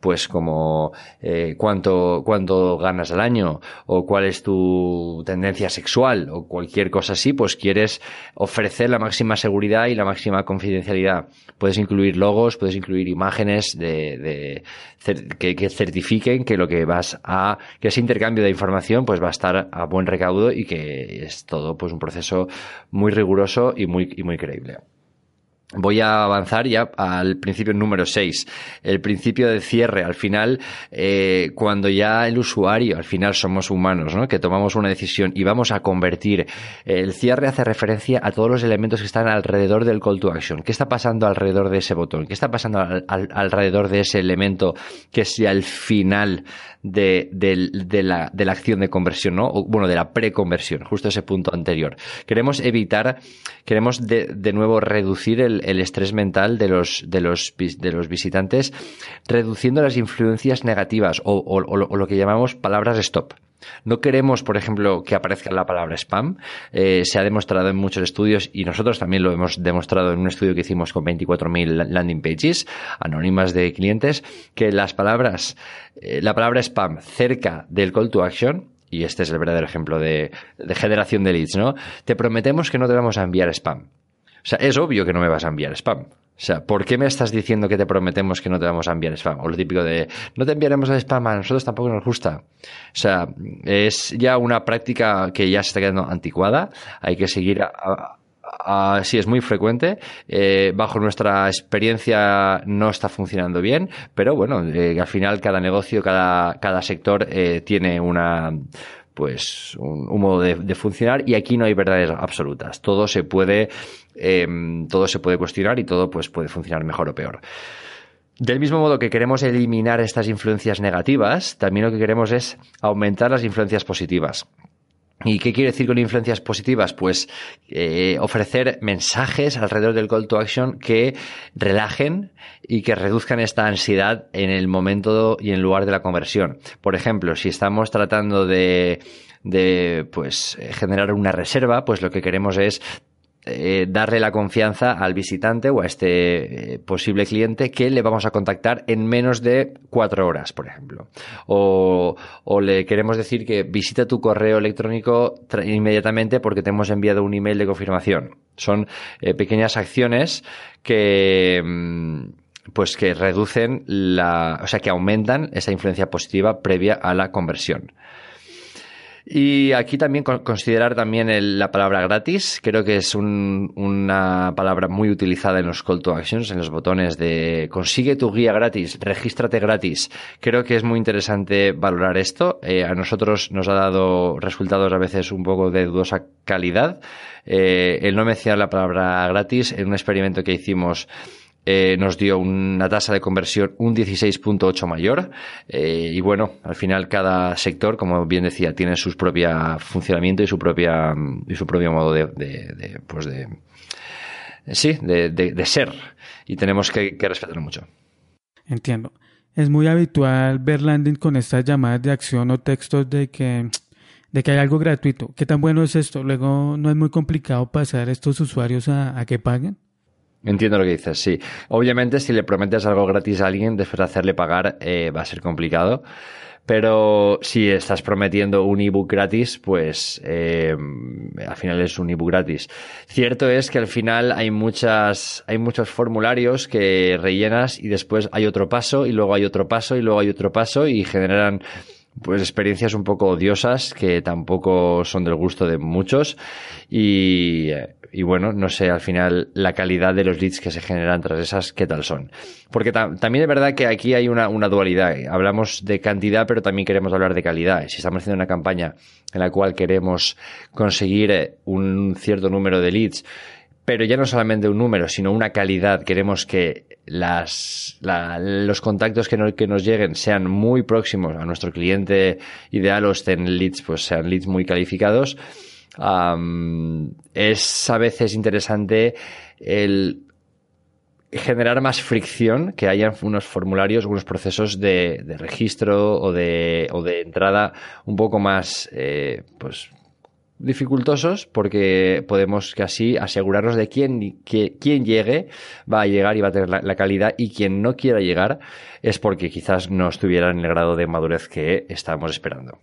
pues como eh, cuánto, cuánto ganas al año o cuál es tu tendencia sexual o cualquier cosa así, pues quieres ofrecer la máxima seguridad y la máxima confidencialidad. Puedes incluir logos, puedes incluir imágenes de, que, que certifiquen que lo que vas a, que ese intercambio de información pues va a estar a buen recaudo y que es todo pues un proceso muy riguroso y muy, y muy creíble. Voy a avanzar ya al principio número 6, el principio de cierre. Al final, eh, cuando ya el usuario, al final somos humanos, ¿no? que tomamos una decisión y vamos a convertir, el cierre hace referencia a todos los elementos que están alrededor del call to action. ¿Qué está pasando alrededor de ese botón? ¿Qué está pasando alrededor de ese elemento que es ya el final de, la, acción de conversión, ¿no? Bueno, de la preconversión, justo ese punto anterior. Queremos evitar, queremos de, de nuevo reducir el, el, estrés mental de los, de los, de los visitantes, reduciendo las influencias negativas o, o, o lo que llamamos palabras stop. No queremos, por ejemplo, que aparezca la palabra spam. Eh, se ha demostrado en muchos estudios y nosotros también lo hemos demostrado en un estudio que hicimos con 24.000 landing pages anónimas de clientes, que las palabras, eh, la palabra spam cerca del call to action y este es el verdadero ejemplo de, generación de leads, ¿no? Te prometemos que no te vamos a enviar spam. O sea, es obvio que no me vas a enviar spam. O sea, ¿por qué me estás diciendo que te prometemos que no te vamos a enviar spam? O lo típico de, no te enviaremos el spam, a nosotros tampoco nos gusta. O sea, es ya una práctica que ya se está quedando anticuada. Hay que seguir sí es muy frecuente. Eh, bajo nuestra experiencia no está funcionando bien, pero bueno, eh, al final cada negocio, cada, cada sector eh, tiene una pues un, modo de, funcionar y aquí no hay verdades absolutas. Todo se puede, em, todo se puede cuestionar y todo pues puede funcionar mejor o peor. Del mismo modo que queremos eliminar estas influencias negativas, también lo que queremos es aumentar las influencias positivas. ¿Y qué quiere decir con influencias positivas? Pues eh, ofrecer mensajes alrededor del call to action que relajen y que reduzcan esta ansiedad en el momento y en lugar de la conversión. Por ejemplo, si estamos tratando de, de pues generar una reserva, pues lo que queremos es eh, darle la confianza al visitante o a este eh, posible cliente que le vamos a contactar en menos de cuatro horas, por ejemplo. O, le queremos decir que visita tu correo electrónico inmediatamente porque te hemos enviado un email de confirmación. Son eh, pequeñas acciones que mm, pues que reducen la, o sea, que aumentan esa influencia positiva previa a la conversión. Y aquí también considerar también la palabra gratis. Creo que es una palabra muy utilizada en los call to actions, en los botones de consigue tu guía gratis, regístrate gratis. Creo que es muy interesante valorar esto. Eh, a nosotros nos ha dado resultados a veces un poco de dudosa calidad. Eh, el no mencionar la palabra gratis en un experimento que hicimos eh, nos dio una tasa de conversión un 16.8 mayor. Eh, y bueno, al final cada sector, como bien decía, tiene su propio funcionamiento y su propia y su propio modo de, pues de sí, de, de, ser. Y tenemos que, que respetarlo mucho. Entiendo. Es muy habitual ver landing con estas llamadas de acción o textos de que de que hay algo gratuito. ¿Qué tan bueno es esto? Luego no es muy complicado pasar estos usuarios a, a que paguen. Entiendo lo que dices, sí. Obviamente, si le prometes algo gratis a alguien, después de hacerle pagar, eh, va a ser complicado. Pero si estás prometiendo un ebook gratis, pues eh, al final es un ebook gratis. Cierto es que al final hay muchas, hay muchos formularios que rellenas y después hay otro paso y luego hay otro paso y luego hay otro paso y generan pues experiencias un poco odiosas que tampoco son del gusto de muchos y y bueno, no sé al final la calidad de los leads que se generan tras esas, qué tal son. Porque también es verdad que aquí hay una, una, dualidad. Hablamos de cantidad, pero también queremos hablar de calidad. Si estamos haciendo una campaña en la cual queremos conseguir eh, un cierto número de leads, pero ya no solamente un número, sino una calidad. Queremos que las, los contactos que, que, nos lleguen sean muy próximos a nuestro cliente ideal o estén leads, pues sean leads muy calificados es a veces interesante el generar más fricción, que haya unos formularios, unos procesos de, registro o de, o de, entrada un poco más, eh, pues, dificultosos porque podemos casi asegurarnos de quién, quién llegue va a llegar y va a tener la, calidad y quien no quiera llegar es porque quizás no estuviera en el grado de madurez que estamos esperando.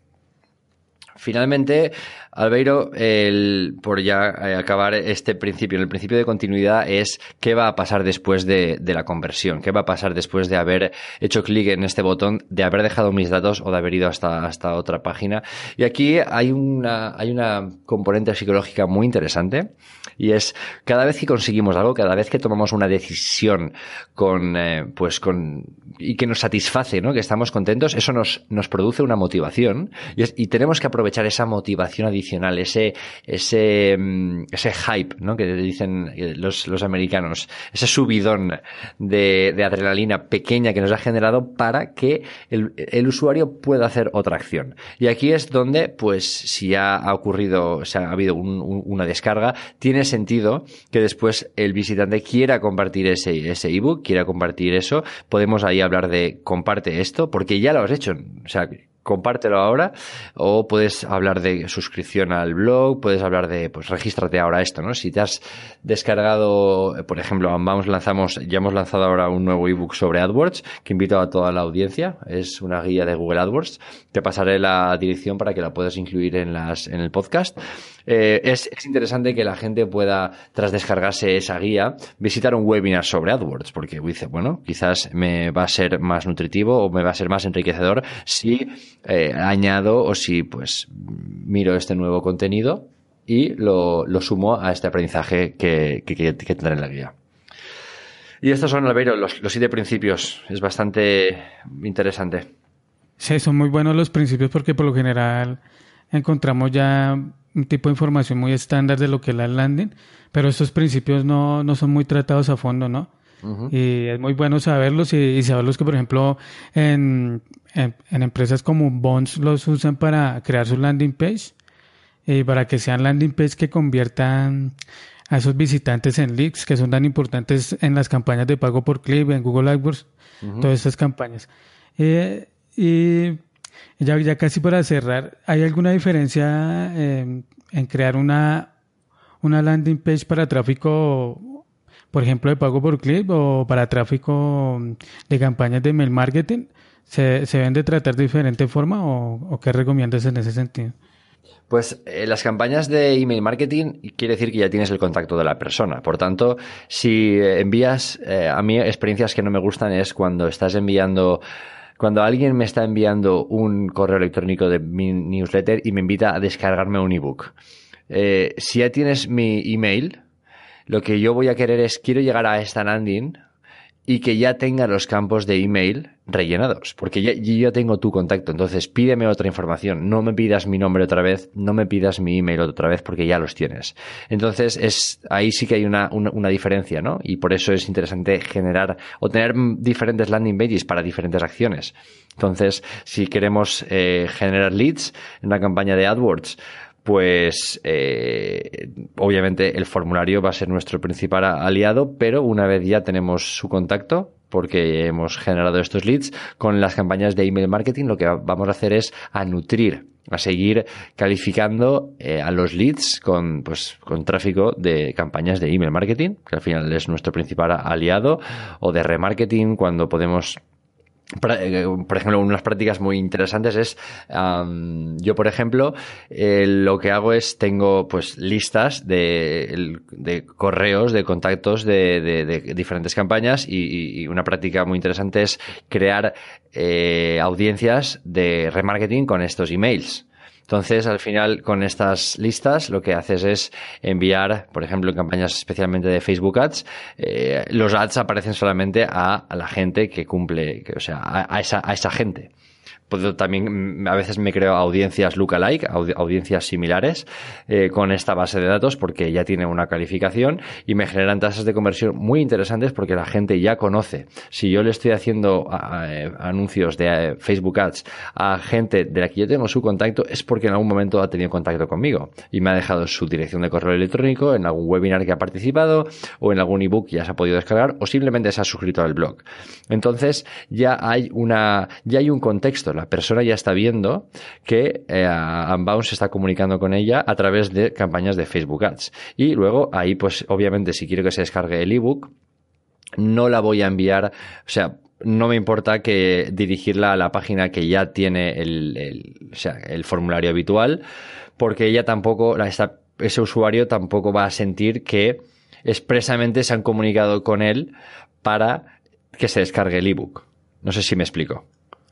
Finalmente, Albeiro, el, por ya eh, acabar este principio, el principio de continuidad es qué va a pasar después de, la conversión, qué va a pasar después de haber hecho clic en este botón, de haber dejado mis datos o de haber ido hasta, hasta otra página. Y aquí hay una, hay una componente psicológica muy interesante y es cada vez que conseguimos algo, cada vez que tomamos una decisión con, eh, pues con, y que nos satisface, ¿no? Que estamos contentos, eso nos, nos produce una motivación y, y tenemos que aprovechar echar esa motivación adicional, ese, ese, mm, ese hype, ¿no? Que dicen los, los americanos, ese subidón de, de, adrenalina pequeña que nos ha generado para que el, el, usuario pueda hacer otra acción. Y aquí es donde, pues, si ya ha ocurrido, o ha habido un, un, una descarga, tiene sentido que después el visitante quiera compartir ese, ese ebook, quiera compartir eso. Podemos ahí hablar de comparte esto, porque ya lo has hecho. O sea, compártelo ahora o puedes hablar de suscripción al blog, puedes hablar de pues regístrate ahora esto, ¿no? Si te has descargado, por ejemplo, vamos lanzamos ya hemos lanzado ahora un nuevo ebook sobre AdWords que invito a toda la audiencia, es una guía de Google AdWords. Te pasaré la dirección para que la puedas incluir en las en el podcast. Eh, es, es, interesante que la gente pueda, tras descargarse esa guía, visitar un webinar sobre AdWords, porque dice, bueno, quizás me va a ser más nutritivo o me va a ser más enriquecedor si eh, añado o si pues miro este nuevo contenido y lo, lo sumo a este aprendizaje que, que, que, tendré en la guía. Y estos son, Albeiro, los, los siete principios. Es bastante interesante. Sí, son muy buenos los principios porque por lo general encontramos ya un tipo de información muy estándar de lo que es la landing, pero estos principios no, no son muy tratados a fondo, ¿no? Y es muy bueno saberlos y, saberlos que, por ejemplo, en, en, empresas como Bonds los usan para crear su landing page y para que sean landing page que conviertan a esos visitantes en leads que son tan importantes en las campañas de pago por clip, en Google AdWords, todas estas campañas. Eh, y ya, ya casi para cerrar, ¿hay alguna diferencia eh, en crear una, una landing page para tráfico, por ejemplo, de pago por clip o para tráfico de campañas de mail marketing? ¿Se, se deben de tratar de diferente forma o, o qué recomiendas en ese sentido? Pues eh, las campañas de email marketing quiere decir que ya tienes el contacto de la persona. Por tanto, si envías, eh, a mí experiencias que no me gustan es cuando estás enviando cuando alguien me está enviando un correo electrónico de mi newsletter y me invita a descargarme un ebook. Eh, si ya tienes mi email, lo que yo voy a querer es quiero llegar a esta landing y que ya tenga los campos de email rellenados, porque ya, yo ya tengo tu contacto, entonces pídeme otra información, no me pidas mi nombre otra vez, no me pidas mi email otra vez porque ya los tienes. Entonces es ahí sí que hay una, una, diferencia, ¿no? Y por eso es interesante generar o tener diferentes landing pages para diferentes acciones. Entonces, si queremos eh, generar leads en una campaña de AdWords, pues eh, obviamente el formulario va a ser nuestro principal aliado, pero una vez ya tenemos su contacto, porque hemos generado estos leads, con las campañas de email marketing lo que vamos a hacer es a nutrir, a seguir calificando eh, a los leads con, pues, con tráfico de campañas de email marketing, que al final es nuestro principal aliado, o de remarketing cuando podemos por ejemplo, unas prácticas muy interesantes es, yo por ejemplo, eh, lo que hago es tengo pues listas de, de correos, de contactos de, de, diferentes campañas y, y, una práctica muy interesante es crear eh, audiencias de remarketing con estos emails. Entonces, al final, con estas listas, lo que haces es enviar, por ejemplo, en campañas especialmente de Facebook Ads, eh, los ads aparecen solamente a, la gente que cumple, o sea, a, esa, a esa gente también a veces me creo audiencias lookalike, audiencias similares eh, con esta base de datos porque ya tiene una calificación y me generan tasas de conversión muy interesantes porque la gente ya conoce. Si yo le estoy haciendo eh, anuncios de eh, Facebook Ads a gente de la que yo tengo su contacto es porque en algún momento ha tenido contacto conmigo y me ha dejado su dirección de correo electrónico en algún webinar que ha participado o en algún ebook que ya se ha podido descargar o simplemente se ha suscrito al blog. Entonces ya hay una, ya hay un contexto la persona ya está viendo que eh, se está comunicando con ella a través de campañas de Facebook Ads. Y luego ahí, pues obviamente, si quiero que se descargue el ebook, no la voy a enviar, o sea, no me importa que dirigirla a la página que ya tiene el, o sea, el formulario habitual, porque ella tampoco, ese usuario tampoco va a sentir que expresamente se han comunicado con él para que se descargue el ebook. No sé si me explico.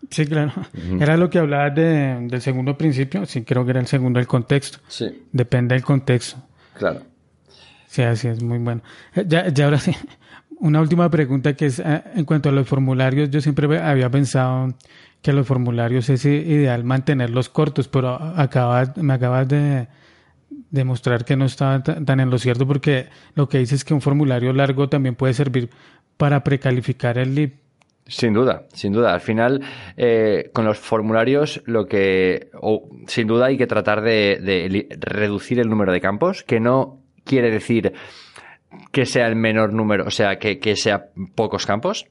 Sí, claro. Era lo que hablabas de, del segundo principio. Sí, creo que era el segundo, el contexto. Sí. Depende del contexto. Claro. Sí, así es, muy bueno. Eh, ya, ya ahora sí, una última pregunta que es eh, en cuanto a los formularios. Yo siempre había pensado que los formularios es ideal mantenerlos cortos, pero acabas, me acabas de demostrar que no estaba tan en lo cierto porque lo que dices es que un formulario largo también puede servir para precalificar el lead. Sin duda, sin duda. Al final, eh, con los formularios, lo que, sin duda, hay que tratar de, reducir el número de campos, que no quiere decir que sea el menor número, o sea, que, sea pocos campos.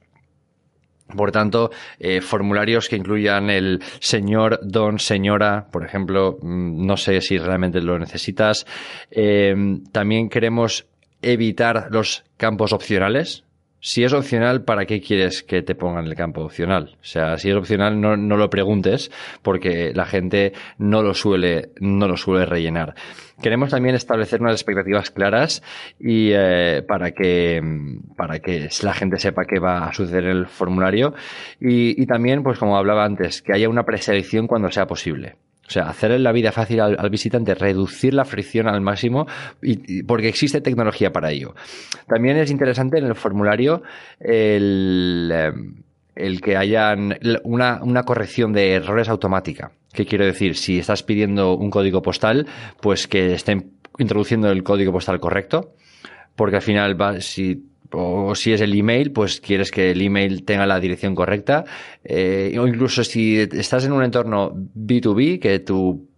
Por tanto, eh, formularios que incluyan el señor, don, señora, por ejemplo, mm, no sé si realmente lo necesitas. Eh, también queremos evitar los campos opcionales, si es opcional, ¿para qué quieres que te pongan el campo opcional? O sea, si es opcional, no, no, lo preguntes porque la gente no lo suele, no lo suele rellenar. Queremos también establecer unas expectativas claras y eh, para que para que la gente sepa qué va a suceder en el formulario y, y también, pues como hablaba antes, que haya una preselección cuando sea posible. O sea, hacer la vida fácil al, visitante, reducir la fricción al máximo, y, porque existe tecnología para ello. También es interesante en el formulario el, eh, que hayan una, una corrección de errores automática. ¿Qué quiero decir? Si estás pidiendo un código postal, pues que estén introduciendo el código postal correcto, porque al final va, si o si es el email, pues quieres que el email tenga la dirección correcta. Eh, o incluso si estás en un entorno B2B, que tu,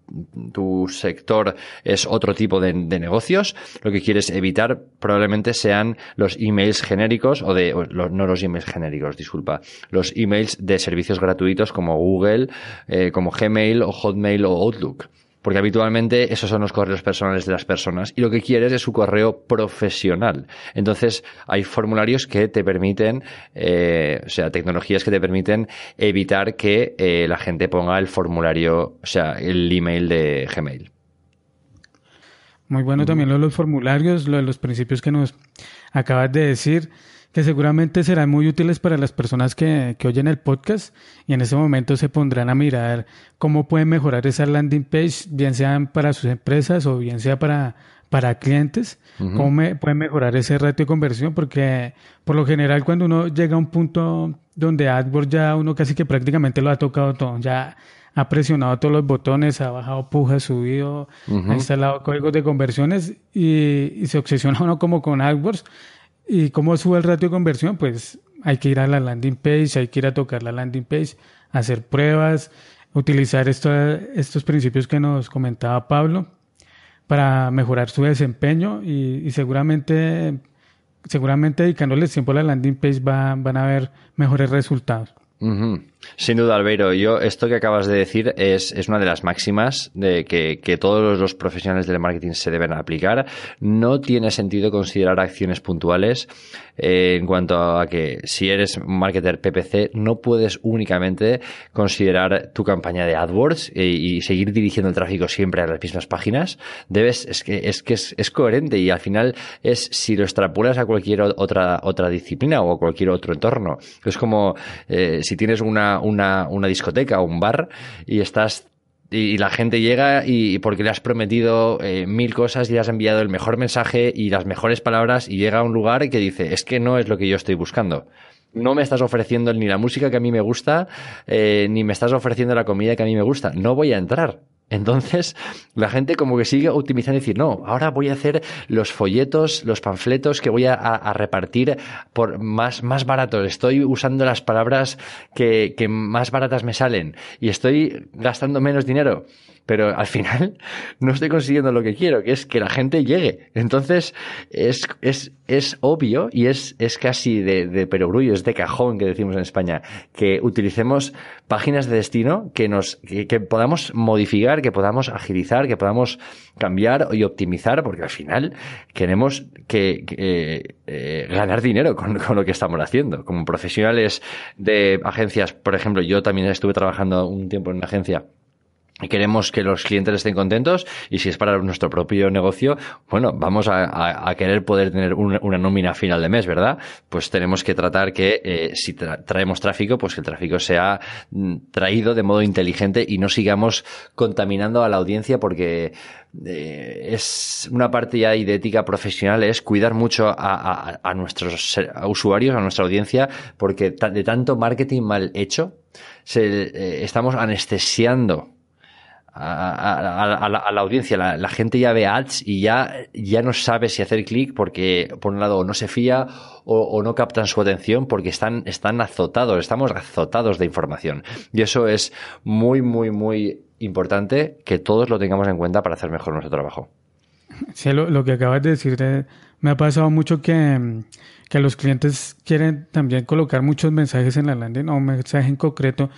tu sector es otro tipo de, negocios, lo que quieres evitar probablemente sean los emails genéricos o de, no los emails genéricos, disculpa, los emails de servicios gratuitos como Google, eh, como Gmail o Hotmail o Outlook. Porque habitualmente esos son los correos personales de las personas y lo que quieres es su correo profesional. Entonces hay formularios que te permiten, eh, o sea, tecnologías que te permiten evitar que eh, la gente ponga el formulario, o sea, el email de Gmail. Muy bueno también lo de los formularios, lo de los principios que nos acabas de decir que seguramente serán muy útiles para las personas que, que, oyen el podcast y en ese momento se pondrán a mirar cómo pueden mejorar esa landing page, bien sean para sus empresas o bien sea para, para clientes, cómo me, pueden mejorar ese ratio de conversión, porque por lo general cuando uno llega a un punto donde AdWords ya uno casi que prácticamente lo ha tocado todo, ya ha presionado todos los botones, ha bajado puja, ha subido, ha instalado códigos de conversiones y, y se obsesiona uno como con AdWords ¿Y cómo sube el ratio de conversión? Pues hay que ir a la landing page, hay que ir a tocar la landing page, hacer pruebas, utilizar estos principios que nos comentaba Pablo para mejorar su desempeño y, seguramente, seguramente dedicándoles tiempo a la landing page van a ver mejores resultados. Sin duda, Albeiro. Yo, esto que acabas de decir es, es una de las máximas de que, que, todos los profesionales del marketing se deben aplicar. No tiene sentido considerar acciones puntuales eh, en cuanto a que si eres un marketer PPC, no puedes únicamente considerar tu campaña de AdWords y, seguir dirigiendo el tráfico siempre a las mismas páginas. Debes, es que, es que es, es coherente y al final es si lo extrapolas a cualquier otra, otra disciplina o a cualquier otro entorno. Es como eh, si tienes una una, una, discoteca o un bar y estás y, la gente llega y porque le has prometido eh, mil cosas y le has enviado el mejor mensaje y las mejores palabras y llega a un lugar que dice es que no es lo que yo estoy buscando no me estás ofreciendo ni la música que a mí me gusta, eh, ni me estás ofreciendo la comida que a mí me gusta. No voy a entrar. Entonces, la gente como que sigue optimizando y decir, no, ahora voy a hacer los folletos, los panfletos que voy a, repartir por más, más baratos. Estoy usando las palabras que, que más baratas me salen y estoy gastando menos dinero. Pero al final no estoy consiguiendo lo que quiero, que es que la gente llegue. Entonces, es, es, es obvio y es, es casi de, de perogrullo, es de cajón que decimos en España, que utilicemos páginas de destino que nos, que, podamos modificar, que podamos agilizar, que podamos cambiar y optimizar, porque al final queremos que, eh, ganar dinero con, con lo que estamos haciendo. Como profesionales de agencias, por ejemplo, yo también estuve trabajando un tiempo en una agencia queremos que los clientes estén contentos y si es para nuestro propio negocio, bueno, vamos a, querer poder tener una, nómina final de mes, ¿verdad? Pues tenemos que tratar que eh, si traemos tráfico, pues que el tráfico sea mm, traído de modo inteligente y no sigamos contaminando a la audiencia porque eh, es una parte ya de ética profesional, es cuidar mucho a, nuestros usuarios, a nuestra audiencia, porque de tanto marketing mal hecho, eh, estamos anestesiando a, la, audiencia. La, gente ya ve ads y ya, ya no sabe si hacer clic porque, por un lado, no se fía o, no captan su atención porque están, están azotados, estamos azotados de información. Y eso es muy, muy, muy importante que todos lo tengamos en cuenta para hacer mejor nuestro trabajo. Sí, lo, que acabas de decir eh, me ha pasado mucho que, que los clientes quieren también colocar muchos mensajes en la landing o un mensaje en concreto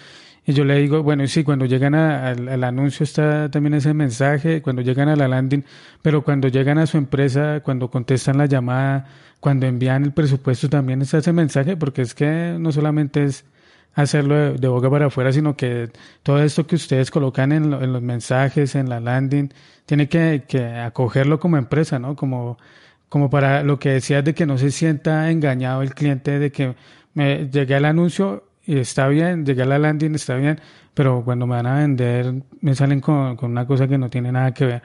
y yo le digo, bueno, sí, cuando llegan al anuncio está también ese mensaje, cuando llegan a la landing, pero cuando llegan a su empresa, cuando contestan la llamada, cuando envían el presupuesto también está ese mensaje, porque es que no solamente es hacerlo de, boca para afuera, sino que todo esto que ustedes colocan en, los mensajes, en la landing, tiene que, que, acogerlo como empresa, ¿no? Como, como para lo que decías de que no se sienta engañado el cliente de que me llegué al anuncio está bien, llegué a la landing, está bien, pero cuando me van a vender me salen con, con una cosa que no tiene nada que ver.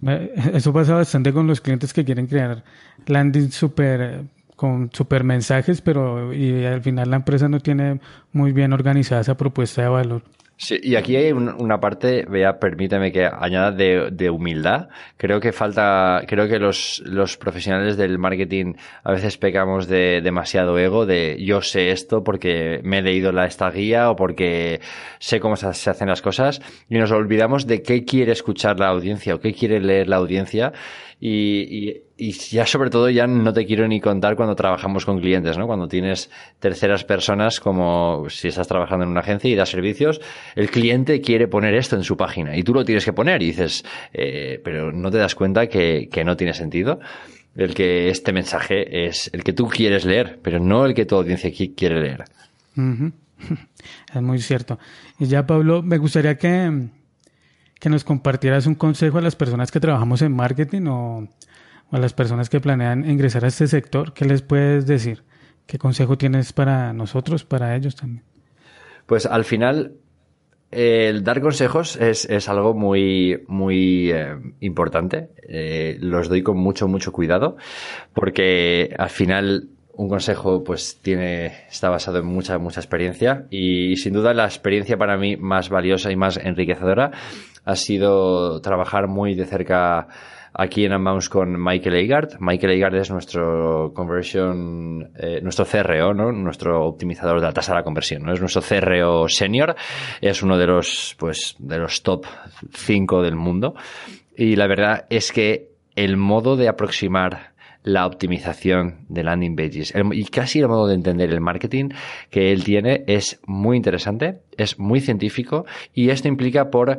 Eso pasa bastante con los clientes que quieren crear landing super con super mensajes, pero y al final la empresa no tiene muy bien organizada esa propuesta de valor. Sí, y aquí hay una parte, vea, permíteme que añada de, humildad. Creo que falta, creo que los, los profesionales del marketing a veces pecamos de demasiado ego, de yo sé esto porque me he leído la, esta guía o porque sé cómo se, hacen las cosas y nos olvidamos de qué quiere escuchar la audiencia o qué quiere leer la audiencia y, y, ya sobre todo ya no te quiero ni contar cuando trabajamos con clientes, ¿no? Cuando tienes terceras personas como si estás trabajando en una agencia y das servicios, el cliente quiere poner esto en su página y tú lo tienes que poner y dices, eh, pero no te das cuenta que, que no tiene sentido el que este mensaje es el que tú quieres leer, pero no el que tu audiencia quiere leer. Es muy cierto. Y ya, Pablo, me gustaría que, que nos compartieras un consejo a las personas que trabajamos en marketing o, a las personas que planean ingresar a este sector. ¿Qué les puedes decir? ¿Qué consejo tienes para nosotros, para ellos también? Pues al final, el dar consejos es, es algo muy, muy eh, importante. Eh, los doy con mucho, mucho cuidado, porque al final un consejo pues tiene, está basado en mucha, mucha experiencia y sin duda la experiencia para mí más valiosa y más enriquecedora ha sido trabajar muy de cerca aquí en Unbounce con Michael Eigard. Michael Eigard es nuestro conversion, eh, nuestro CRO, ¿no? Nuestro optimizador de la tasa de la conversión, ¿no? Es nuestro CRO senior. Es uno de los, pues, de los top 5 del mundo. Y la verdad es que el modo de aproximar la optimización de landing pages y casi el modo de entender el marketing que él tiene es muy interesante, es muy científico y esto implica por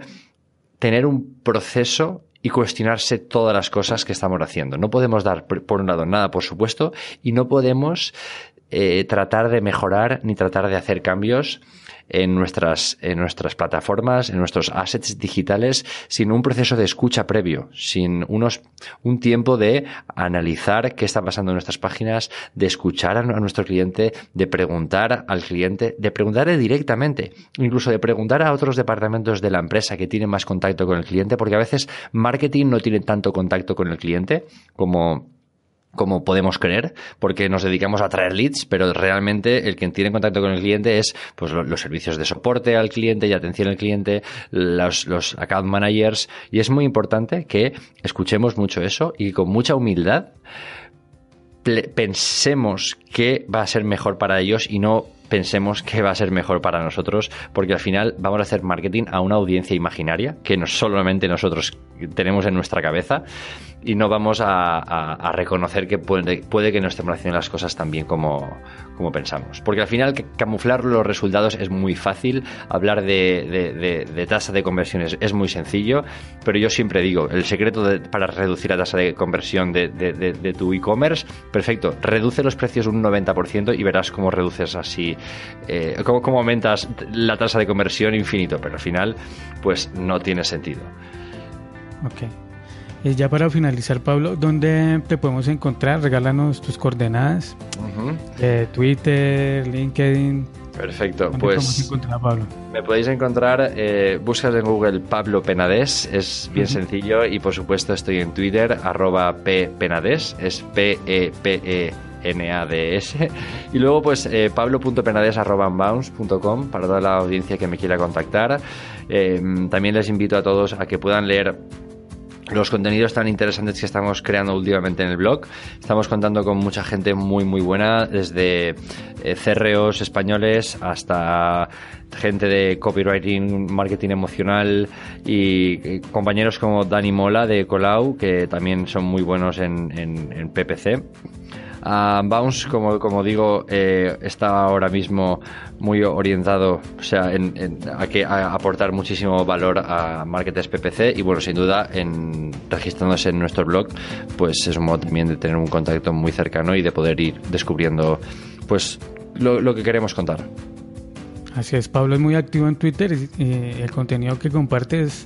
tener un proceso y cuestionarse todas las cosas que estamos haciendo. No podemos dar, por un lado, nada por supuesto y no podemos eh, tratar de mejorar ni tratar de hacer cambios en nuestras, en nuestras plataformas, en nuestros assets digitales, sin un proceso de escucha previo, sin unos, un tiempo de analizar qué está pasando en nuestras páginas, de escuchar a nuestro cliente, de preguntar al cliente, de preguntarle directamente, incluso de preguntar a otros departamentos de la empresa que tienen más contacto con el cliente, porque a veces marketing no tiene tanto contacto con el cliente como como podemos creer, porque nos dedicamos a traer leads, pero realmente el que tiene contacto con el cliente es pues los servicios de soporte al cliente y atención al cliente, los, los account managers, y es muy importante que escuchemos mucho eso y con mucha humildad pensemos que va a ser mejor para ellos y no pensemos que va a ser mejor para nosotros, porque al final vamos a hacer marketing a una audiencia imaginaria que no solamente nosotros tenemos en nuestra cabeza y no vamos a, reconocer que puede, que no estemos haciendo las cosas tan bien como, como pensamos. Porque al final camuflar los resultados es muy fácil, hablar de, tasa de conversiones es muy sencillo, pero yo siempre digo, el secreto para reducir la tasa de conversión de, tu e-commerce, perfecto, reduce los precios un 90% y verás cómo reduces así, eh, cómo, cómo aumentas la tasa de conversión infinito, pero al final pues no tiene sentido. Ok. Y ya para finalizar, Pablo, ¿dónde te podemos encontrar? Regálanos tus coordenadas. Eh, Twitter, LinkedIn. Perfecto, pues Pablo? me podéis encontrar, eh, buscas en Google Pablo Penades, es bien sencillo y por supuesto estoy en Twitter, arroba ppenades, es P-E-P-E-N-A-D-S y luego pues eh, pablo.penades.bounce.com para toda la audiencia que me quiera contactar. Eh, también les invito a todos a que puedan leer los contenidos tan interesantes que estamos creando últimamente en el blog. Estamos contando con mucha gente muy muy buena, desde eh, españoles hasta gente de copywriting, marketing emocional y compañeros como Dani Mola de Colau, que también son muy buenos en, en PPC. Bounce, como, digo, eh, está ahora mismo muy orientado a, que, aportar muchísimo valor a marketers PPC y bueno, sin duda, en registrándose en nuestro blog, pues es un modo también de tener un contacto muy cercano y de poder ir descubriendo pues lo que queremos contar. Así es, Pablo es muy activo en Twitter y, el contenido que comparte es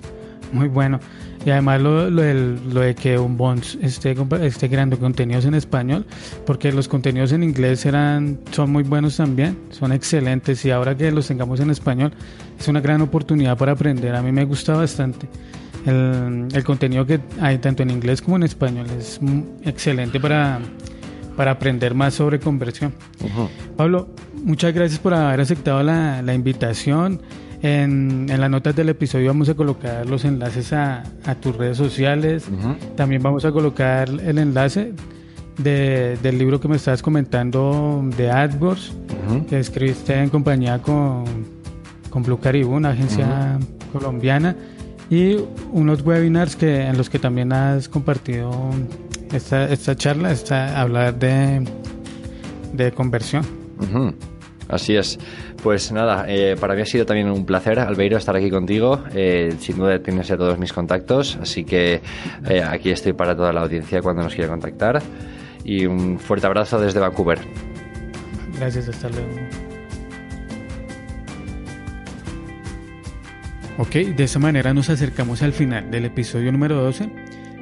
muy bueno. Y además lo, lo, de, que un Bonds esté, esté creando contenidos en español, porque los contenidos en inglés eran, son muy buenos también, son excelentes y ahora que los tengamos en español es una gran oportunidad para aprender. A mí me gusta bastante. El, el contenido que hay tanto en inglés como en español es excelente para, para aprender más sobre conversión. Pablo, muchas gracias por haber aceptado la, la invitación. En, las notas del episodio vamos a colocar los enlaces a, tus redes sociales. También vamos a colocar el enlace del libro que me estabas comentando de AdWords, que escribiste en compañía con, con Blue Caribou, una agencia colombiana, y unos webinars que, en los que también has compartido esta, esta charla, esta, hablar de, de conversión. Así es. Pues nada, eh, para mí ha sido también un placer, Albeiro, estar aquí contigo. Eh, sin duda tienes todos mis contactos, así que eh, aquí estoy para toda la audiencia cuando nos quiera contactar. Y un fuerte abrazo desde Vancouver. Gracias, hasta luego. Ok, de esa manera nos acercamos al final del episodio número 12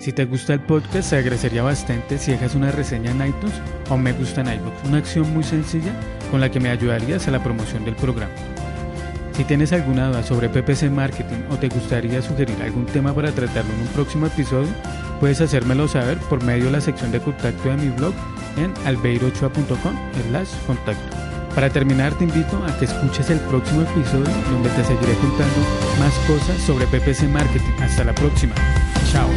si te gusta el podcast, se agradecería bastante si dejas una reseña en iTunes o me gusta en iBooks, una acción muy sencilla con la que me ayudarías a la promoción del programa. Si tienes alguna duda sobre PPC Marketing o te gustaría sugerir algún tema para tratarlo en un próximo episodio, puedes hacérmelo saber por medio de la sección de contacto de mi blog en albeirochoa.com contacto. Para terminar, te invito a que escuches el próximo episodio donde te seguiré contando más cosas sobre PPC Marketing. Hasta la próxima. Chao.